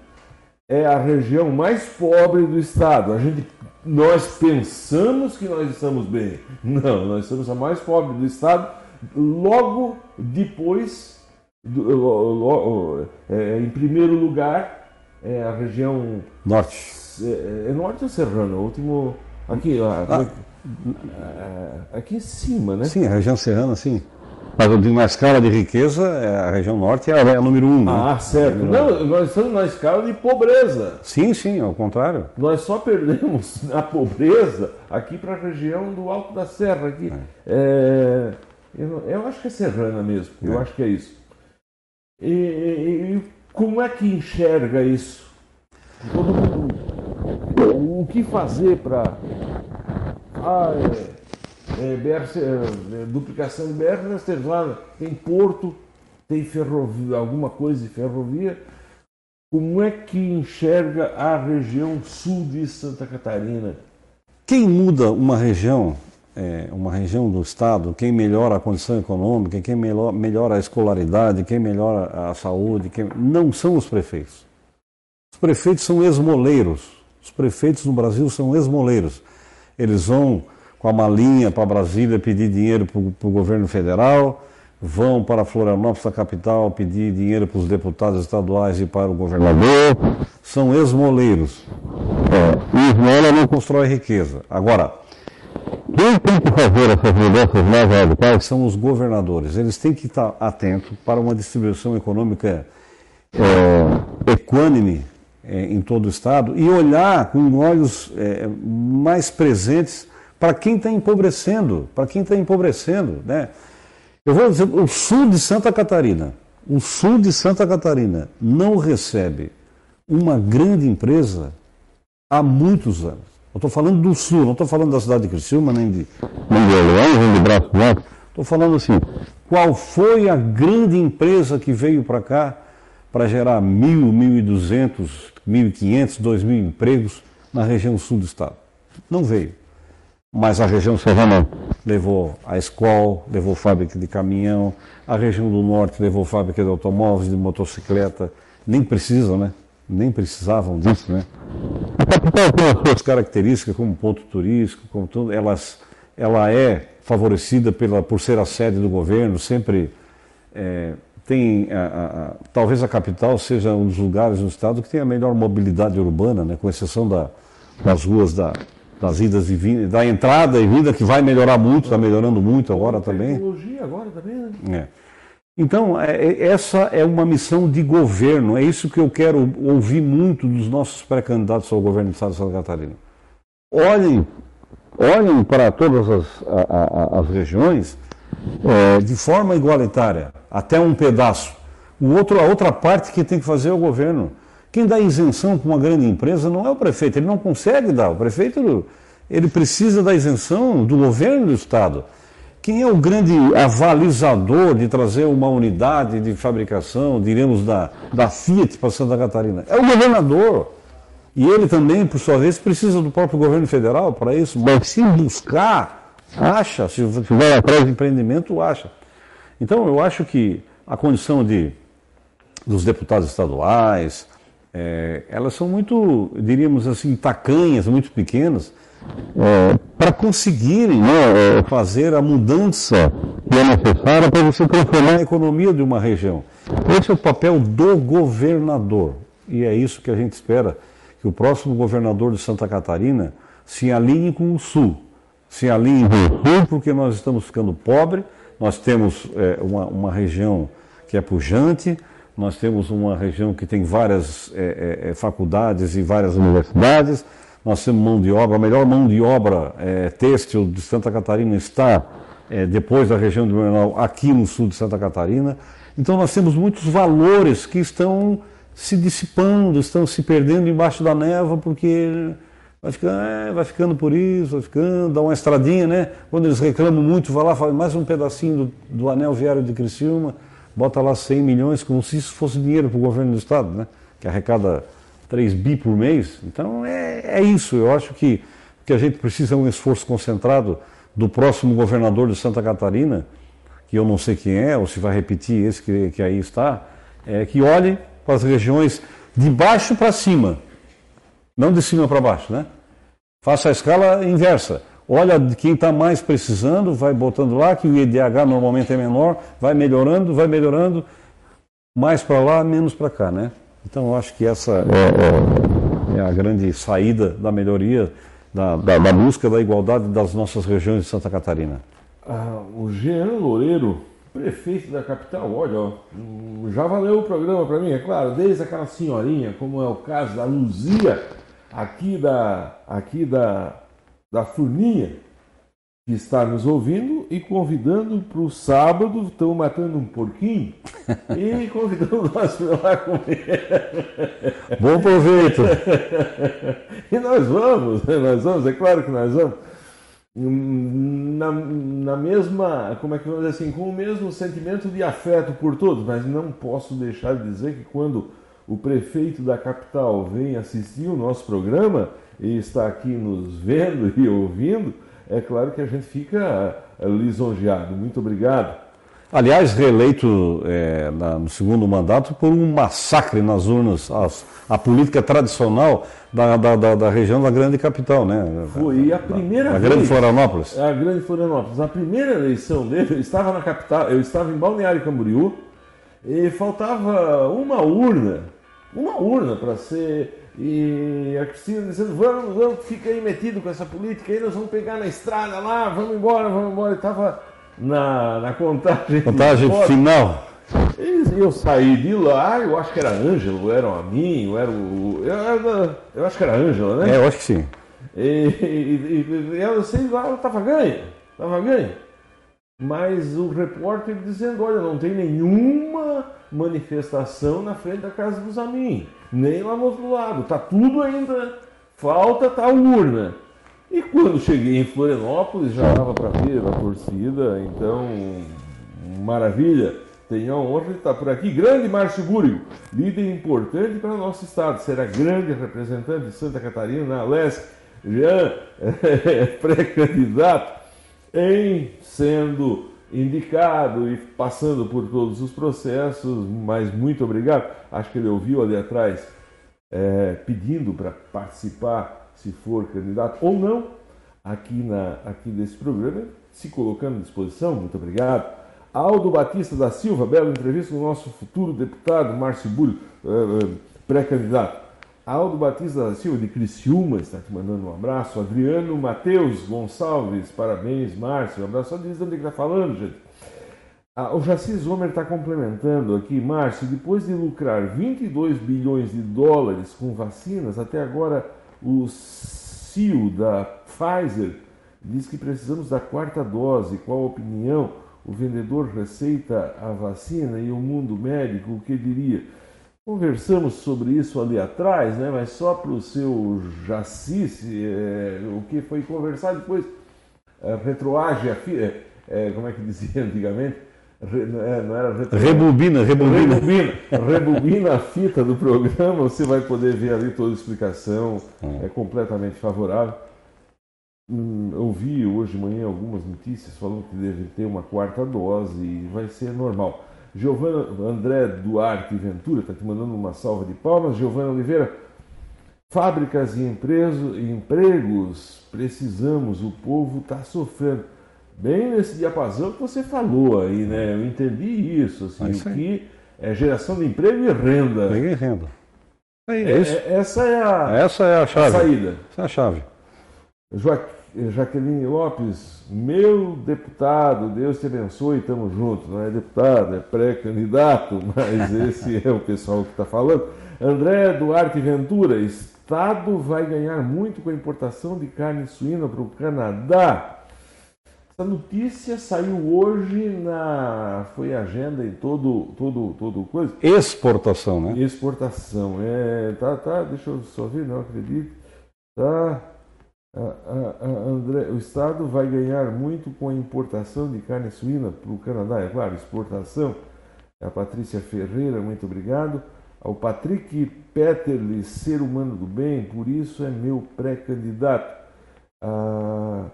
é a região mais pobre do estado. A gente nós pensamos que nós estamos bem. Não, nós somos a mais pobre do estado. Logo depois, do, é, em primeiro lugar, é a região norte. É, é norte ou serrano? O último aqui, ah. aqui em cima, né? Sim, a região serrana, sim. Mas eu digo, na escala de riqueza, é a região norte é a, é a número um. Né? Ah, certo. Não, nós estamos na escala de pobreza. Sim, sim, ao contrário. Nós só perdemos a pobreza aqui para a região do Alto da Serra. Aqui. É. É, eu, eu, acho que é serrana mesmo, eu é. acho que é isso. E, e, e, como é que enxerga isso? Todo mundo, o que fazer para... Ah, é, é, BR, é, duplicação de BR, nós temos lá, tem porto, tem ferrovia, alguma coisa de ferrovia. Como é que enxerga a região sul de Santa Catarina? Quem muda uma região, é, uma região do estado, quem melhora a condição econômica, quem melhora, melhora a escolaridade, quem melhora a saúde, quem... não são os prefeitos. Os prefeitos são esmoleiros. Os prefeitos no Brasil são esmoleiros. Eles vão com a malinha para Brasília pedir dinheiro para o governo federal, vão para Florianópolis, a capital, pedir dinheiro para os deputados estaduais e para o governador. São esmoleiros. É, esmola não constrói riqueza. Agora, quem tem que fazer essas mudanças mais radicais são os governadores. Eles têm que estar atentos para uma distribuição econômica é, equânime é, em todo o Estado e olhar com olhos é, mais presentes para quem está empobrecendo, para quem está empobrecendo, né? Eu vou dizer, o sul de Santa Catarina, o sul de Santa Catarina não recebe uma grande empresa há muitos anos. Eu estou falando do sul, não estou falando da cidade de Criciúma, nem de, nem nem de Braço Norte. Estou falando assim, qual foi a grande empresa que veio para cá para gerar mil, mil e duzentos, mil e quinhentos, dois mil empregos na região sul do estado? Não veio mas a região serrana levou a escola, levou fábrica de caminhão, a região do norte levou fábrica de automóveis, de motocicleta, nem precisam, né? Nem precisavam disso, né? A capital tem as suas características como ponto turístico, como tudo, elas, ela é favorecida pela, por ser a sede do governo, sempre é, tem, a, a, a, talvez a capital seja um dos lugares no estado que tem a melhor mobilidade urbana, né? Com exceção da, das ruas da, das idas e vindas, da entrada e vinda, que vai melhorar muito, está melhorando muito agora também. Tecnologia agora também, né? É. Então, é, é, essa é uma missão de governo, é isso que eu quero ouvir muito dos nossos pré-candidatos ao governo do Estado de Santa Catarina. Olhem, olhem para todas as, a, a, as regiões é, de forma igualitária, até um pedaço. O outro, a outra parte que tem que fazer é o governo. Quem dá isenção para uma grande empresa não é o prefeito, ele não consegue dar. O prefeito ele precisa da isenção do governo do Estado. Quem é o grande avalizador de trazer uma unidade de fabricação, diremos, da, da Fiat para Santa Catarina? É o governador. E ele também, por sua vez, precisa do próprio governo federal para isso. Mas se buscar, acha. Se vai atrás de empreendimento, acha. Então, eu acho que a condição de, dos deputados estaduais, é, elas são muito, diríamos assim, tacanhas, muito pequenas, é, para conseguirem né, é, fazer a mudança que é necessária para você transformar a economia de uma região. Esse é o papel do governador. E é isso que a gente espera, que o próximo governador de Santa Catarina se alinhe com o Sul. Se alinhe com o Sul, porque nós estamos ficando pobres, nós temos é, uma, uma região que é pujante, nós temos uma região que tem várias é, é, faculdades e várias universidades, nós temos mão de obra, a melhor mão de obra é, têxtil de Santa Catarina está é, depois da região do Blumenau, aqui no sul de Santa Catarina. Então nós temos muitos valores que estão se dissipando, estão se perdendo embaixo da neva, porque vai ficando, é, vai ficando por isso, vai ficando, dá uma estradinha, né? Quando eles reclamam muito, vai lá, faz mais um pedacinho do, do anel viário de Criciúma, bota lá 100 milhões, como se isso fosse dinheiro para o governo do Estado, né? Que arrecada 3 bi por mês. Então é, é isso, eu acho que, que a gente precisa de um esforço concentrado do próximo governador de Santa Catarina, que eu não sei quem é, ou se vai repetir esse que, que aí está, é que olhe para as regiões de baixo para cima, não de cima para baixo, né? Faça a escala inversa. Olha quem está mais precisando, vai botando lá, que o IDH normalmente é menor, vai melhorando, vai melhorando, mais para lá, menos para cá, né? Então eu acho que essa é, é, é a grande saída da melhoria, da, da, da, busca da igualdade das nossas regiões de Santa Catarina. Ah, o Jean Loureiro, prefeito da capital, olha, ó, já valeu o programa para mim, é claro, desde aquela senhorinha, como é o caso da Luzia, aqui da, aqui da, da Furninha, que está nos ouvindo e convidando para o sábado, estão matando um porquinho e convidando nós para lá comer. Bom proveito! e nós vamos, né? nós vamos, é claro que nós vamos. Na, na mesma, como é que vamos dizer assim, com o mesmo sentimento de afeto por todos, mas não posso deixar de dizer que quando o prefeito da capital vem assistir o nosso programa e está aqui nos vendo e ouvindo, é claro que a gente fica eh, lisonjeado. Muito obrigado. Aliás, reeleito é, na, no segundo mandato por um massacre nas urnas, as, a política tradicional da, da, da, da, região da grande capital, né? Foi a primeira a, a grande Florianópolis. A grande Florianópolis. A primeira eleição dele, eu estava na capital, eu estava em Balneário Camboriú e faltava uma urna, uma urna para ser e a Cristina dizendo, vamos, vamos, fica aí metido com essa política aí, nós vamos pegar na estrada lá, vamos embora, vamos embora. Estava na, na contagem. Contagem final. E eu saí de lá, eu acho que era Ângelo, era um amigo, era o. Eu, eu, eu acho que era Ângela, né? É, eu acho que sim. E, e, e eu sei lá, ela estava ganha, estava ganha. Mas o repórter dizendo, olha, não tem nenhuma manifestação na frente da casa dos amigos nem lá no outro lado. Tá tudo ainda, falta tá a urna. E quando cheguei em Florianópolis já dava para ver a torcida, então maravilha. Tenho a honra de estar por aqui. Grande Márcio Búrio, líder importante para o nosso estado. Será grande representante de Santa Catarina na Leste. Jean, pré-candidato, em sendo indicado e passando por todos os processos, mas muito obrigado. Acho que ele ouviu ali atrás é, pedindo para participar, se for candidato ou não, aqui, na, aqui desse programa, se colocando à disposição. Muito obrigado. Aldo Batista da Silva, bela entrevista com o nosso futuro deputado Márcio Búrio, é, é, pré-candidato. Aldo Batista da Silva, de Criciúma, está te mandando um abraço. Adriano Matheus Gonçalves, parabéns, Márcio. Um abraço. Diz onde é está falando, gente. Ah, o Jacis Homer está complementando aqui, Márcio. Depois de lucrar 22 bilhões de dólares com vacinas, até agora o CEO da Pfizer diz que precisamos da quarta dose. Qual a opinião? O vendedor receita a vacina e o mundo médico o que diria? Conversamos sobre isso ali atrás, né? mas só para o seu Jacice, é, o que foi conversado depois retroage a é, é, como é que dizia antigamente? Re, não é, era retro... rebobina, rebobina. Rebobina, rebobina a fita do programa, você vai poder ver ali toda a explicação, hum. é completamente favorável. Hum, eu vi hoje de manhã algumas notícias falando que deve ter uma quarta dose e vai ser normal. Giovana André Duarte Ventura está te mandando uma salva de palmas. Giovana Oliveira, fábricas e empresos, empregos, precisamos, o povo está sofrendo. Bem nesse diapasão que você falou aí, né? Eu entendi isso, assim, é o que é geração de emprego e renda. Emprego e renda. É, é, essa é a, essa é a chave. A saída. Essa é a chave. Jaqueline Lopes, meu deputado, Deus te abençoe, estamos juntos. Não é deputado, é pré-candidato, mas esse é o pessoal que está falando. André Duarte Ventura, Estado vai ganhar muito com a importação de carne suína para o Canadá. Essa notícia saiu hoje na. Foi agenda em todo, todo, todo coisa. Exportação, né? Exportação. É, tá, tá, deixa eu só ver, não acredito. Tá. André, o Estado vai ganhar muito com a importação de carne suína para o Canadá, é claro, exportação. A Patrícia Ferreira, muito obrigado. Ao Patrick Peterle, ser humano do bem, por isso é meu pré-candidato. A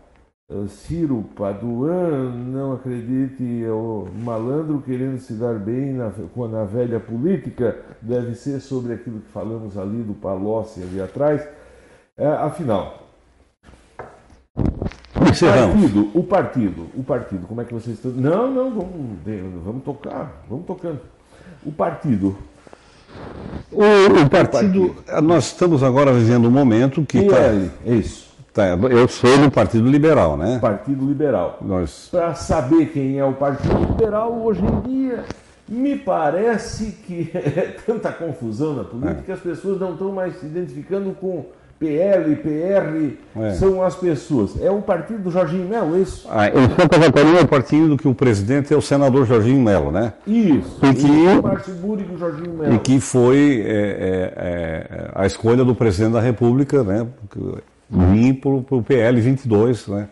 Ciro Paduan, não acredite, é o malandro querendo se dar bem na, na velha política, deve ser sobre aquilo que falamos ali do Palocci ali atrás. É, afinal, Partido, o partido, o partido, como é que vocês estão? Não, não, vamos, vamos tocar, vamos tocando. O partido. O, o partido, nós estamos agora vivendo um momento que. Tá, é, é isso. Tá, eu sou do Partido Liberal, né? Partido Liberal. Nós... Para saber quem é o Partido Liberal, hoje em dia, me parece que é tanta confusão na política é. que as pessoas não estão mais se identificando com PL, PR, é. são as pessoas. É o partido do Jorginho Melo, é isso? Ah, em Santa Catarina é o partido do que o presidente é o senador Jorginho Melo, né? Isso. E que, o Jorginho Melo. E que foi é, é, é, a escolha do presidente da República, né? Vim para o PL 22, né?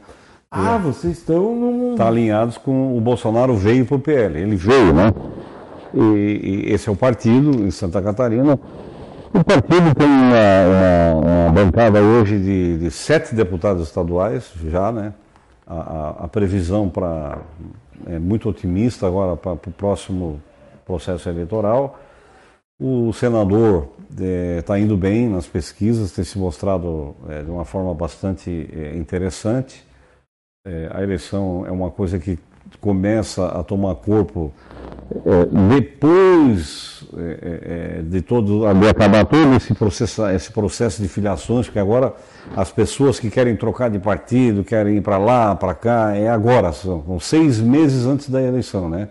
Ah, vocês estão num... Está alinhados com o Bolsonaro veio para o PL. Ele veio, né? E, e esse é o partido em Santa Catarina o partido tem uma, uma, uma bancada hoje de, de, sete deputados estaduais, já, né? A, a, a previsão para é muito otimista agora para o próximo processo eleitoral. O senador está é, indo bem nas pesquisas, tem se mostrado é, de uma forma bastante é, interessante. É, a eleição é uma coisa que começa a tomar corpo é, depois é, é, é, de todo de acabar todo esse processo, esse processo de filiações, porque agora as pessoas que querem trocar de partido, querem ir para lá, para cá, é agora, são, são, seis meses antes da eleição, né?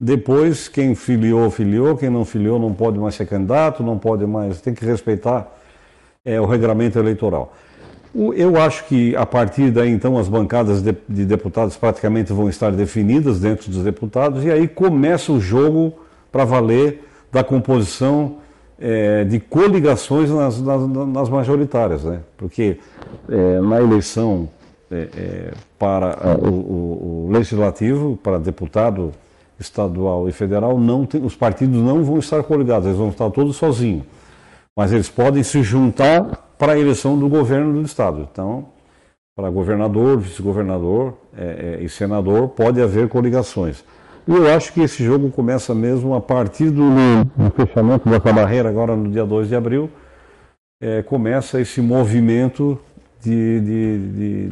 Depois, quem filiou, filiou, quem não filiou não pode mais ser candidato, não pode mais, tem que respeitar é, o regulamento eleitoral. Eu acho que a partir daí, então, as bancadas de, de, deputados praticamente vão estar definidas dentro dos deputados, e aí começa o jogo para valer da composição é, de coligações nas, nas, nas, majoritárias, né? Porque é, na eleição é, para o, o, o, legislativo, para deputado estadual e federal, não tem, os partidos não vão estar coligados, eles vão estar todos sozinhos. Mas eles podem se juntar para a eleição do governo do Estado. Então, para governador, vice-governador é, é, e senador, pode haver coligações. E eu acho que esse jogo começa mesmo a partir do, do fechamento dessa barreira, agora no dia 2 de abril, é, começa esse movimento de, de,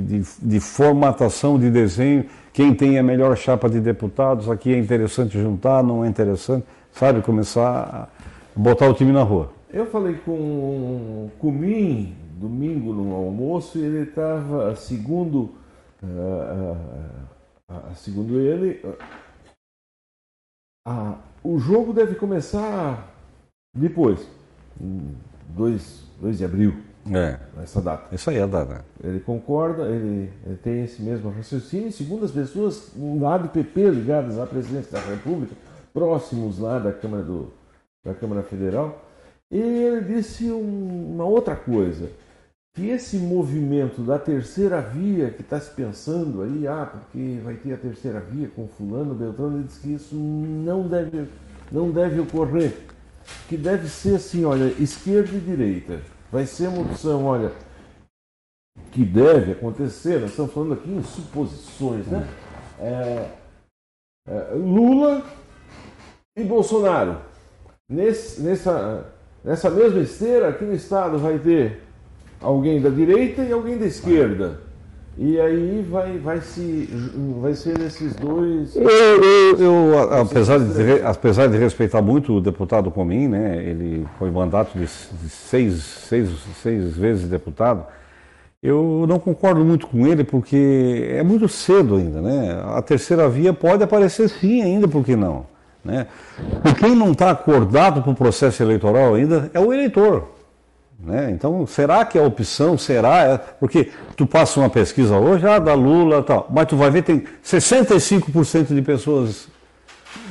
de, de, formatação de desenho. Quem tem a melhor chapa de deputados, aqui é interessante juntar, não é interessante, sabe? Começar a botar o time na rua. Eu falei com o Cumim domingo no almoço e ele estava, segundo, uh, segundo ele, uh, o jogo deve começar depois, 2 de abril. É. Essa data. Isso aí é a data. Ele concorda, ele, ele tem esse mesmo raciocínio, segundo as pessoas lá do PP ligadas à presidência da República, próximos lá da Câmara, do, da Câmara Federal, ele disse um, uma outra coisa, que esse movimento da terceira via que está se pensando aí, ah, porque vai ter a terceira via com fulano, Beltrano, ele disse que isso não deve, não deve ocorrer. Que deve ser assim, olha, esquerda e direita. Vai ser uma opção, olha, que deve acontecer, nós estamos falando aqui em suposições, né? É, é, Lula e Bolsonaro. Nesse, nessa, Nessa mesma esteira, aqui no estado vai ter alguém da direita e alguém da esquerda. E aí vai, vai, se, vai ser esses dois. Eu, eu, eu apesar, de, apesar de respeitar muito o deputado Comim, né, ele foi mandato de seis, seis, seis vezes deputado, Eu não concordo muito com ele porque é muito cedo ainda, né? A terceira via pode aparecer sim ainda, por que não? Né? E quem não está acordado para o processo eleitoral ainda é o eleitor. Né? Então, será que a opção será? É, porque tu passa uma pesquisa hoje, ah, da Lula tal, mas tu vai ver tem 65% de pessoas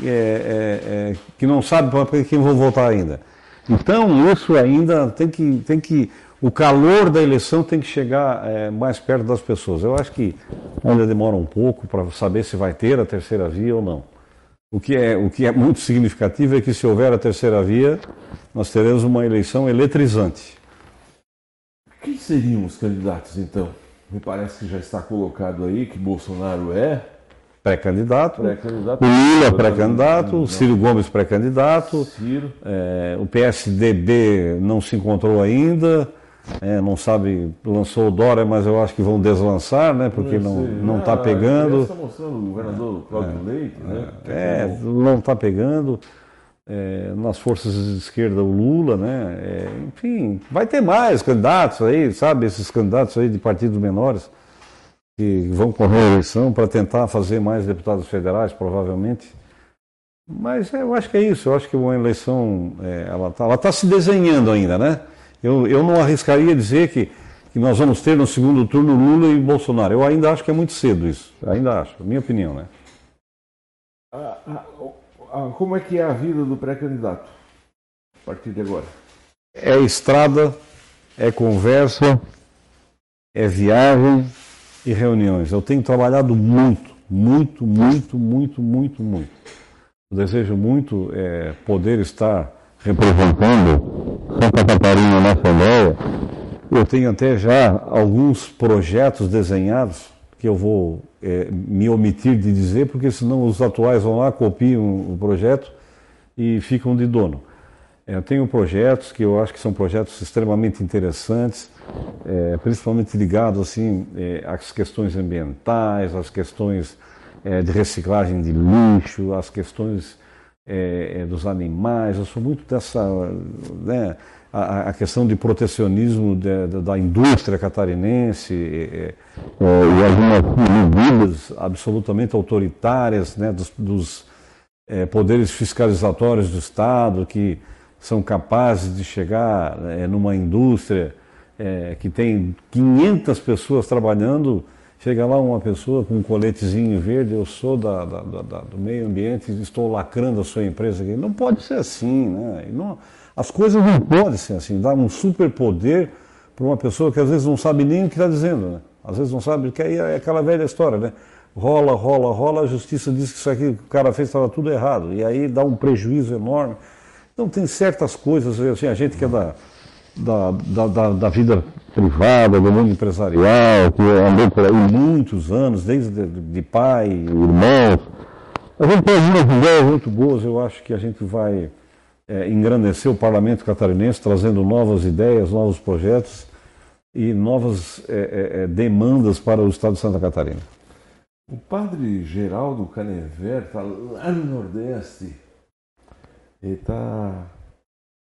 é, é, é, que não sabem para quem vão votar ainda. Então, isso ainda tem que, tem que. O calor da eleição tem que chegar é, mais perto das pessoas. Eu acho que ainda demora um pouco para saber se vai ter a terceira via ou não. O que, é, o que é muito significativo é que, se houver a terceira via, nós teremos uma eleição eletrizante. Quem seriam os candidatos, então? Me parece que já está colocado aí que Bolsonaro é pré-candidato, pré-candidato o Lula pré-candidato, o Ciro Gomes pré-candidato. É, o PSDB não se encontrou ainda, é, não sabe, lançou o Dória, mas eu acho que vão deslançar, né, porque não não está ah, pegando. Está mostrando o governador Cláudio é, Leite, né? É, não está pegando. É, nas forças de esquerda o Lula, né? É, enfim, vai ter mais candidatos aí, sabe? Esses candidatos aí de partidos menores que vão correr a eleição para tentar fazer mais deputados federais, provavelmente. Mas é, eu acho que é isso, eu acho que uma eleição, é, ela está ela tá se desenhando ainda, né? Eu, eu não arriscaria dizer que, que nós vamos ter no segundo turno Lula e Bolsonaro. Eu ainda acho que é muito cedo isso, ainda acho, minha opinião, né? Ah, ah, ah, como é que é a vida do pré-candidato a partir de agora? É estrada, é conversa, é viagem, e reuniões. Eu tenho trabalhado muito, muito, muito, muito, muito, muito. Eu desejo muito é, poder estar representando Santa Catarina na Assembleia. Eu tenho até já alguns projetos desenhados que eu vou é, me omitir de dizer, porque senão os atuais vão lá, copiam o projeto e ficam de dono. É, eu tenho projetos que eu acho que são projetos extremamente interessantes, é, principalmente ligados assim, é, às questões ambientais, às questões de reciclagem de lixo, às questões é, é, dos animais. Eu sou muito dessa. Né, a, a, questão de protecionismo de, de, da indústria catarinense e algumas medidas absolutamente autoritárias né, dos, dos poderes fiscalizatórios do Estado que são capazes de chegar é, numa indústria é, que tem 500 pessoas trabalhando, chega lá uma pessoa com um coletezinho verde, eu sou da, da, da, do meio ambiente e estou lacrando a sua empresa aqui. Não pode ser assim, né? Não, as coisas não podem ser assim, dar um superpoder para uma pessoa que às vezes não sabe nem o que está dizendo, né? Às vezes não sabe, que aí é aquela velha história, né? Rola, rola, rola, a justiça diz que isso aqui que o cara fez estava tudo errado, e aí dá um prejuízo enorme. Então tem certas coisas, assim, a gente que é da, da, da, da, da vida privada, do mundo empresarial, que andou por aí muitos anos, desde de, pai, irmãos, a gente tem algumas ideias muito boas, eu acho que a gente vai é, engrandecer o parlamento catarinense, trazendo novas ideias, novos projetos e novas é, é, é demandas para o estado de Santa Catarina. O padre Geraldo Canever está lá no Nordeste. Ele está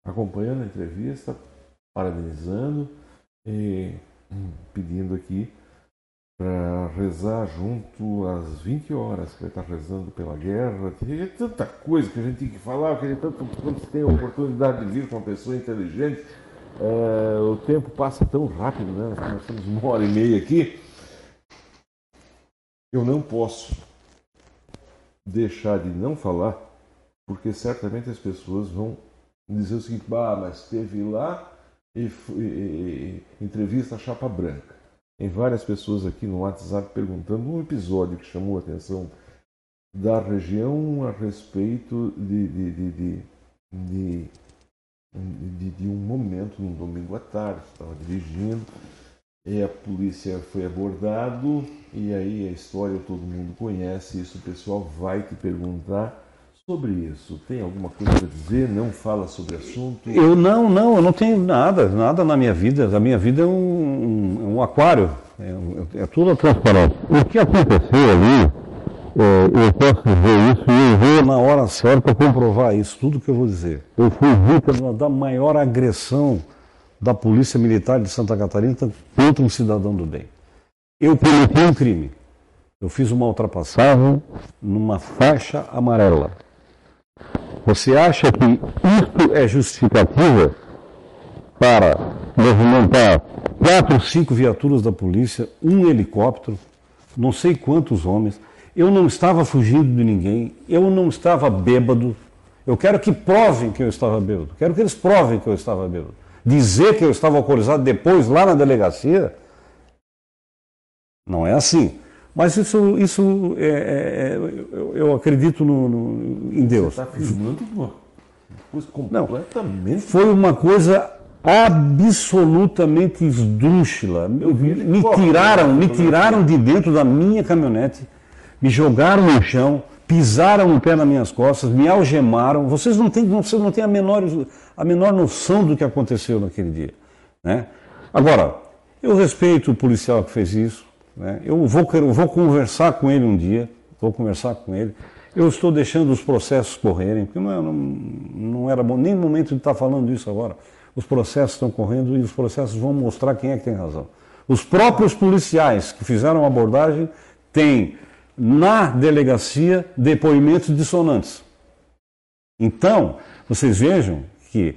acompanhando a entrevista, parabenizando e hum, pedindo aqui para rezar junto às 20 horas, que ele está rezando pela guerra. Tem tanta coisa que a gente tem que falar, que tanto, quando você tem a oportunidade de vir com uma pessoa inteligente, é, o tempo passa tão rápido, né? Nós temos uma hora e meia aqui. Eu não posso deixar de não falar porque certamente as pessoas vão dizer o seguinte: bah, mas teve lá e, e, e, entrevista a chapa branca. Tem várias pessoas aqui no WhatsApp perguntando um episódio que chamou a atenção da região a respeito de, de, de, de, de, de um momento, num domingo à tarde, estava dirigindo, e a polícia foi abordado, e aí a história todo mundo conhece, isso o pessoal vai te perguntar sobre isso? Tem alguma coisa para dizer? Não fala sobre assunto? Eu não, não, eu não tenho nada, nada na minha vida. A minha vida é um, um, aquário, é, é, tudo transparente. O que aconteceu ali, é, eu posso dizer isso e eu vou na hora certa comprovar isso, tudo que eu vou dizer. Eu fui vítima da maior agressão da Polícia Militar de Santa Catarina contra um cidadão do bem. Eu cometi um crime. Eu fiz uma ultrapassagem numa faixa amarela. Você acha que isso é justificativa para movimentar quatro, cinco viaturas da polícia, um helicóptero, não sei quantos homens? Eu não estava fugindo de ninguém, eu não estava bêbado. Eu quero que provem que eu estava bêbado. Quero que eles provem que eu estava bêbado. Dizer que eu estava alcoolizado depois lá na delegacia, não é assim. Mas isso, isso é, é, é eu, eu, acredito no, no, em Deus. Você está afirmando uma coisa completamente. Não, foi uma coisa absolutamente esdrúxula. Me tiraram, me tiraram de dentro da minha caminhonete, me jogaram no chão, pisaram o pé nas minhas costas, me algemaram. Vocês não têm, vocês não têm a menor, a menor noção do que aconteceu naquele dia. Né? Agora, eu respeito o policial que fez isso. Né? Eu vou, vou conversar com ele um dia, vou conversar com ele. Eu estou deixando os processos correrem, porque não, é, não, não era bom, nem momento de estar falando isso agora. Os processos estão correndo e os processos vão mostrar quem é que tem razão. Os próprios policiais que fizeram a abordagem têm na delegacia depoimentos dissonantes. Então, vocês vejam que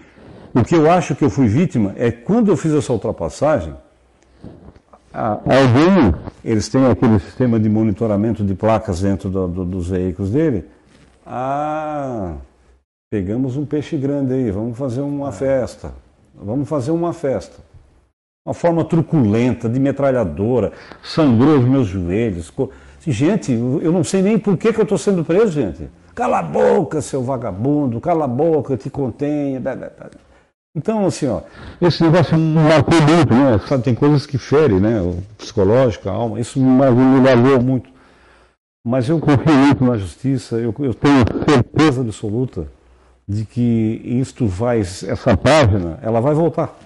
o que eu acho que eu fui vítima é quando eu fiz essa ultrapassagem, alguém, eles têm aquele sistema de monitoramento de placas dentro do, do, dos veículos dele. Ah, pegamos um peixe grande aí, vamos fazer uma festa. Vamos fazer uma festa. Uma forma truculenta, de metralhadora, sangrou os meus joelhos. Gente, eu não sei nem por que, que eu estou sendo preso, gente. Cala a boca, seu vagabundo, cala a boca, te contenha. Então, assim, ó, esse negócio me marcou muito, né? Sabe, tem coisas que ferem, né? O psicológico, a alma, isso me marcou muito. Mas eu confio muito na justiça, eu, eu tenho certeza absoluta de que isto vai, essa página, ela vai voltar.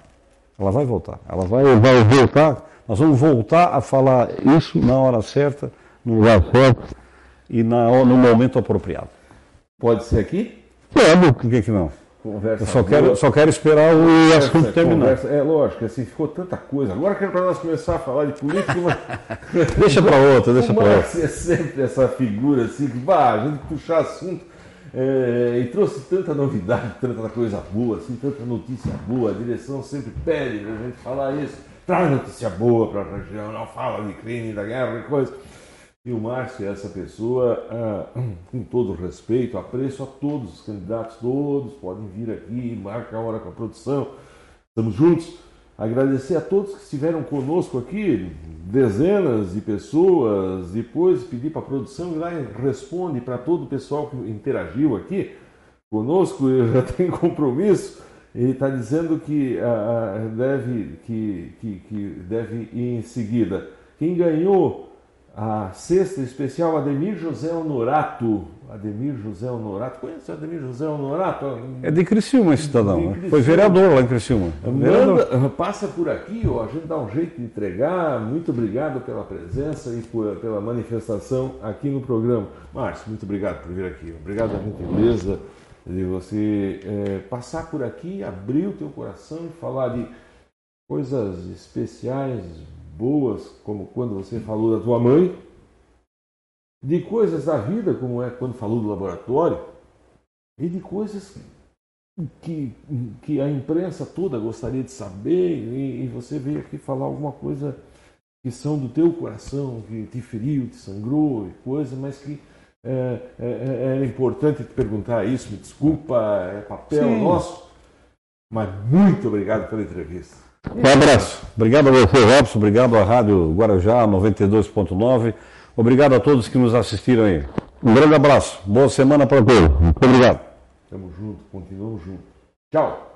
Ela vai voltar. Ela vai, vai voltar. Nós vamos voltar a falar isso na hora certa, no lugar certo e na, no momento apropriado. Pode ser aqui? Pode, por que, que não? Conversa Eu só quero, só quero esperar o conversa, assunto terminar. Conversa, é lógico, assim, ficou tanta coisa. Agora que é para nós começar a falar de política. Mas... deixa para outra, deixa para outra. é sempre essa figura assim, que bah, a gente puxar assunto é, e trouxe tanta novidade, tanta coisa boa, assim, tanta notícia boa. A direção sempre pede a gente falar isso. Traz notícia boa para a região, não fala de crime, da guerra coisa. E o Márcio é essa pessoa, ah, com todo respeito, apreço a todos os candidatos, todos podem vir aqui, marca a hora com a produção. Estamos juntos. Agradecer a todos que estiveram conosco aqui, dezenas de pessoas, depois pedir para a produção ir lá e responde para todo o pessoal que interagiu aqui conosco, eu já tenho compromisso. Ele está dizendo que, uh, deve, que, que, que deve ir em seguida. Quem ganhou a sexta especial Ademir José Honorato. Ademir José Honorato. Conhece o Ademir José Honorato? É de Criciúma esse cidadão. Né? Foi vereador lá em Criciúma. Manda, passa por aqui, ó, a gente dá um jeito de entregar. Muito obrigado pela presença e por, pela manifestação aqui no programa. Márcio, muito obrigado por vir aqui. Obrigado pela gentileza de você é, passar por aqui, abrir o teu coração e falar de coisas especiais, boas, como quando você falou da tua mãe, de coisas da vida, como é quando falou do laboratório, e de coisas que, que a imprensa toda gostaria de saber, e, e você veio aqui falar alguma coisa que são do teu coração, que te feriu, te sangrou, e coisa, mas que é, é, é, era importante te perguntar isso, me desculpa, é papel Sim. nosso, mas muito obrigado pela entrevista. Um abraço. Obrigado a você, Robson. Obrigado à Rádio Guarujá 92.9. Obrigado a todos que nos assistiram aí. Um grande abraço. Boa semana para todos. Muito obrigado. Tamo junto, continuamos juntos. Tchau.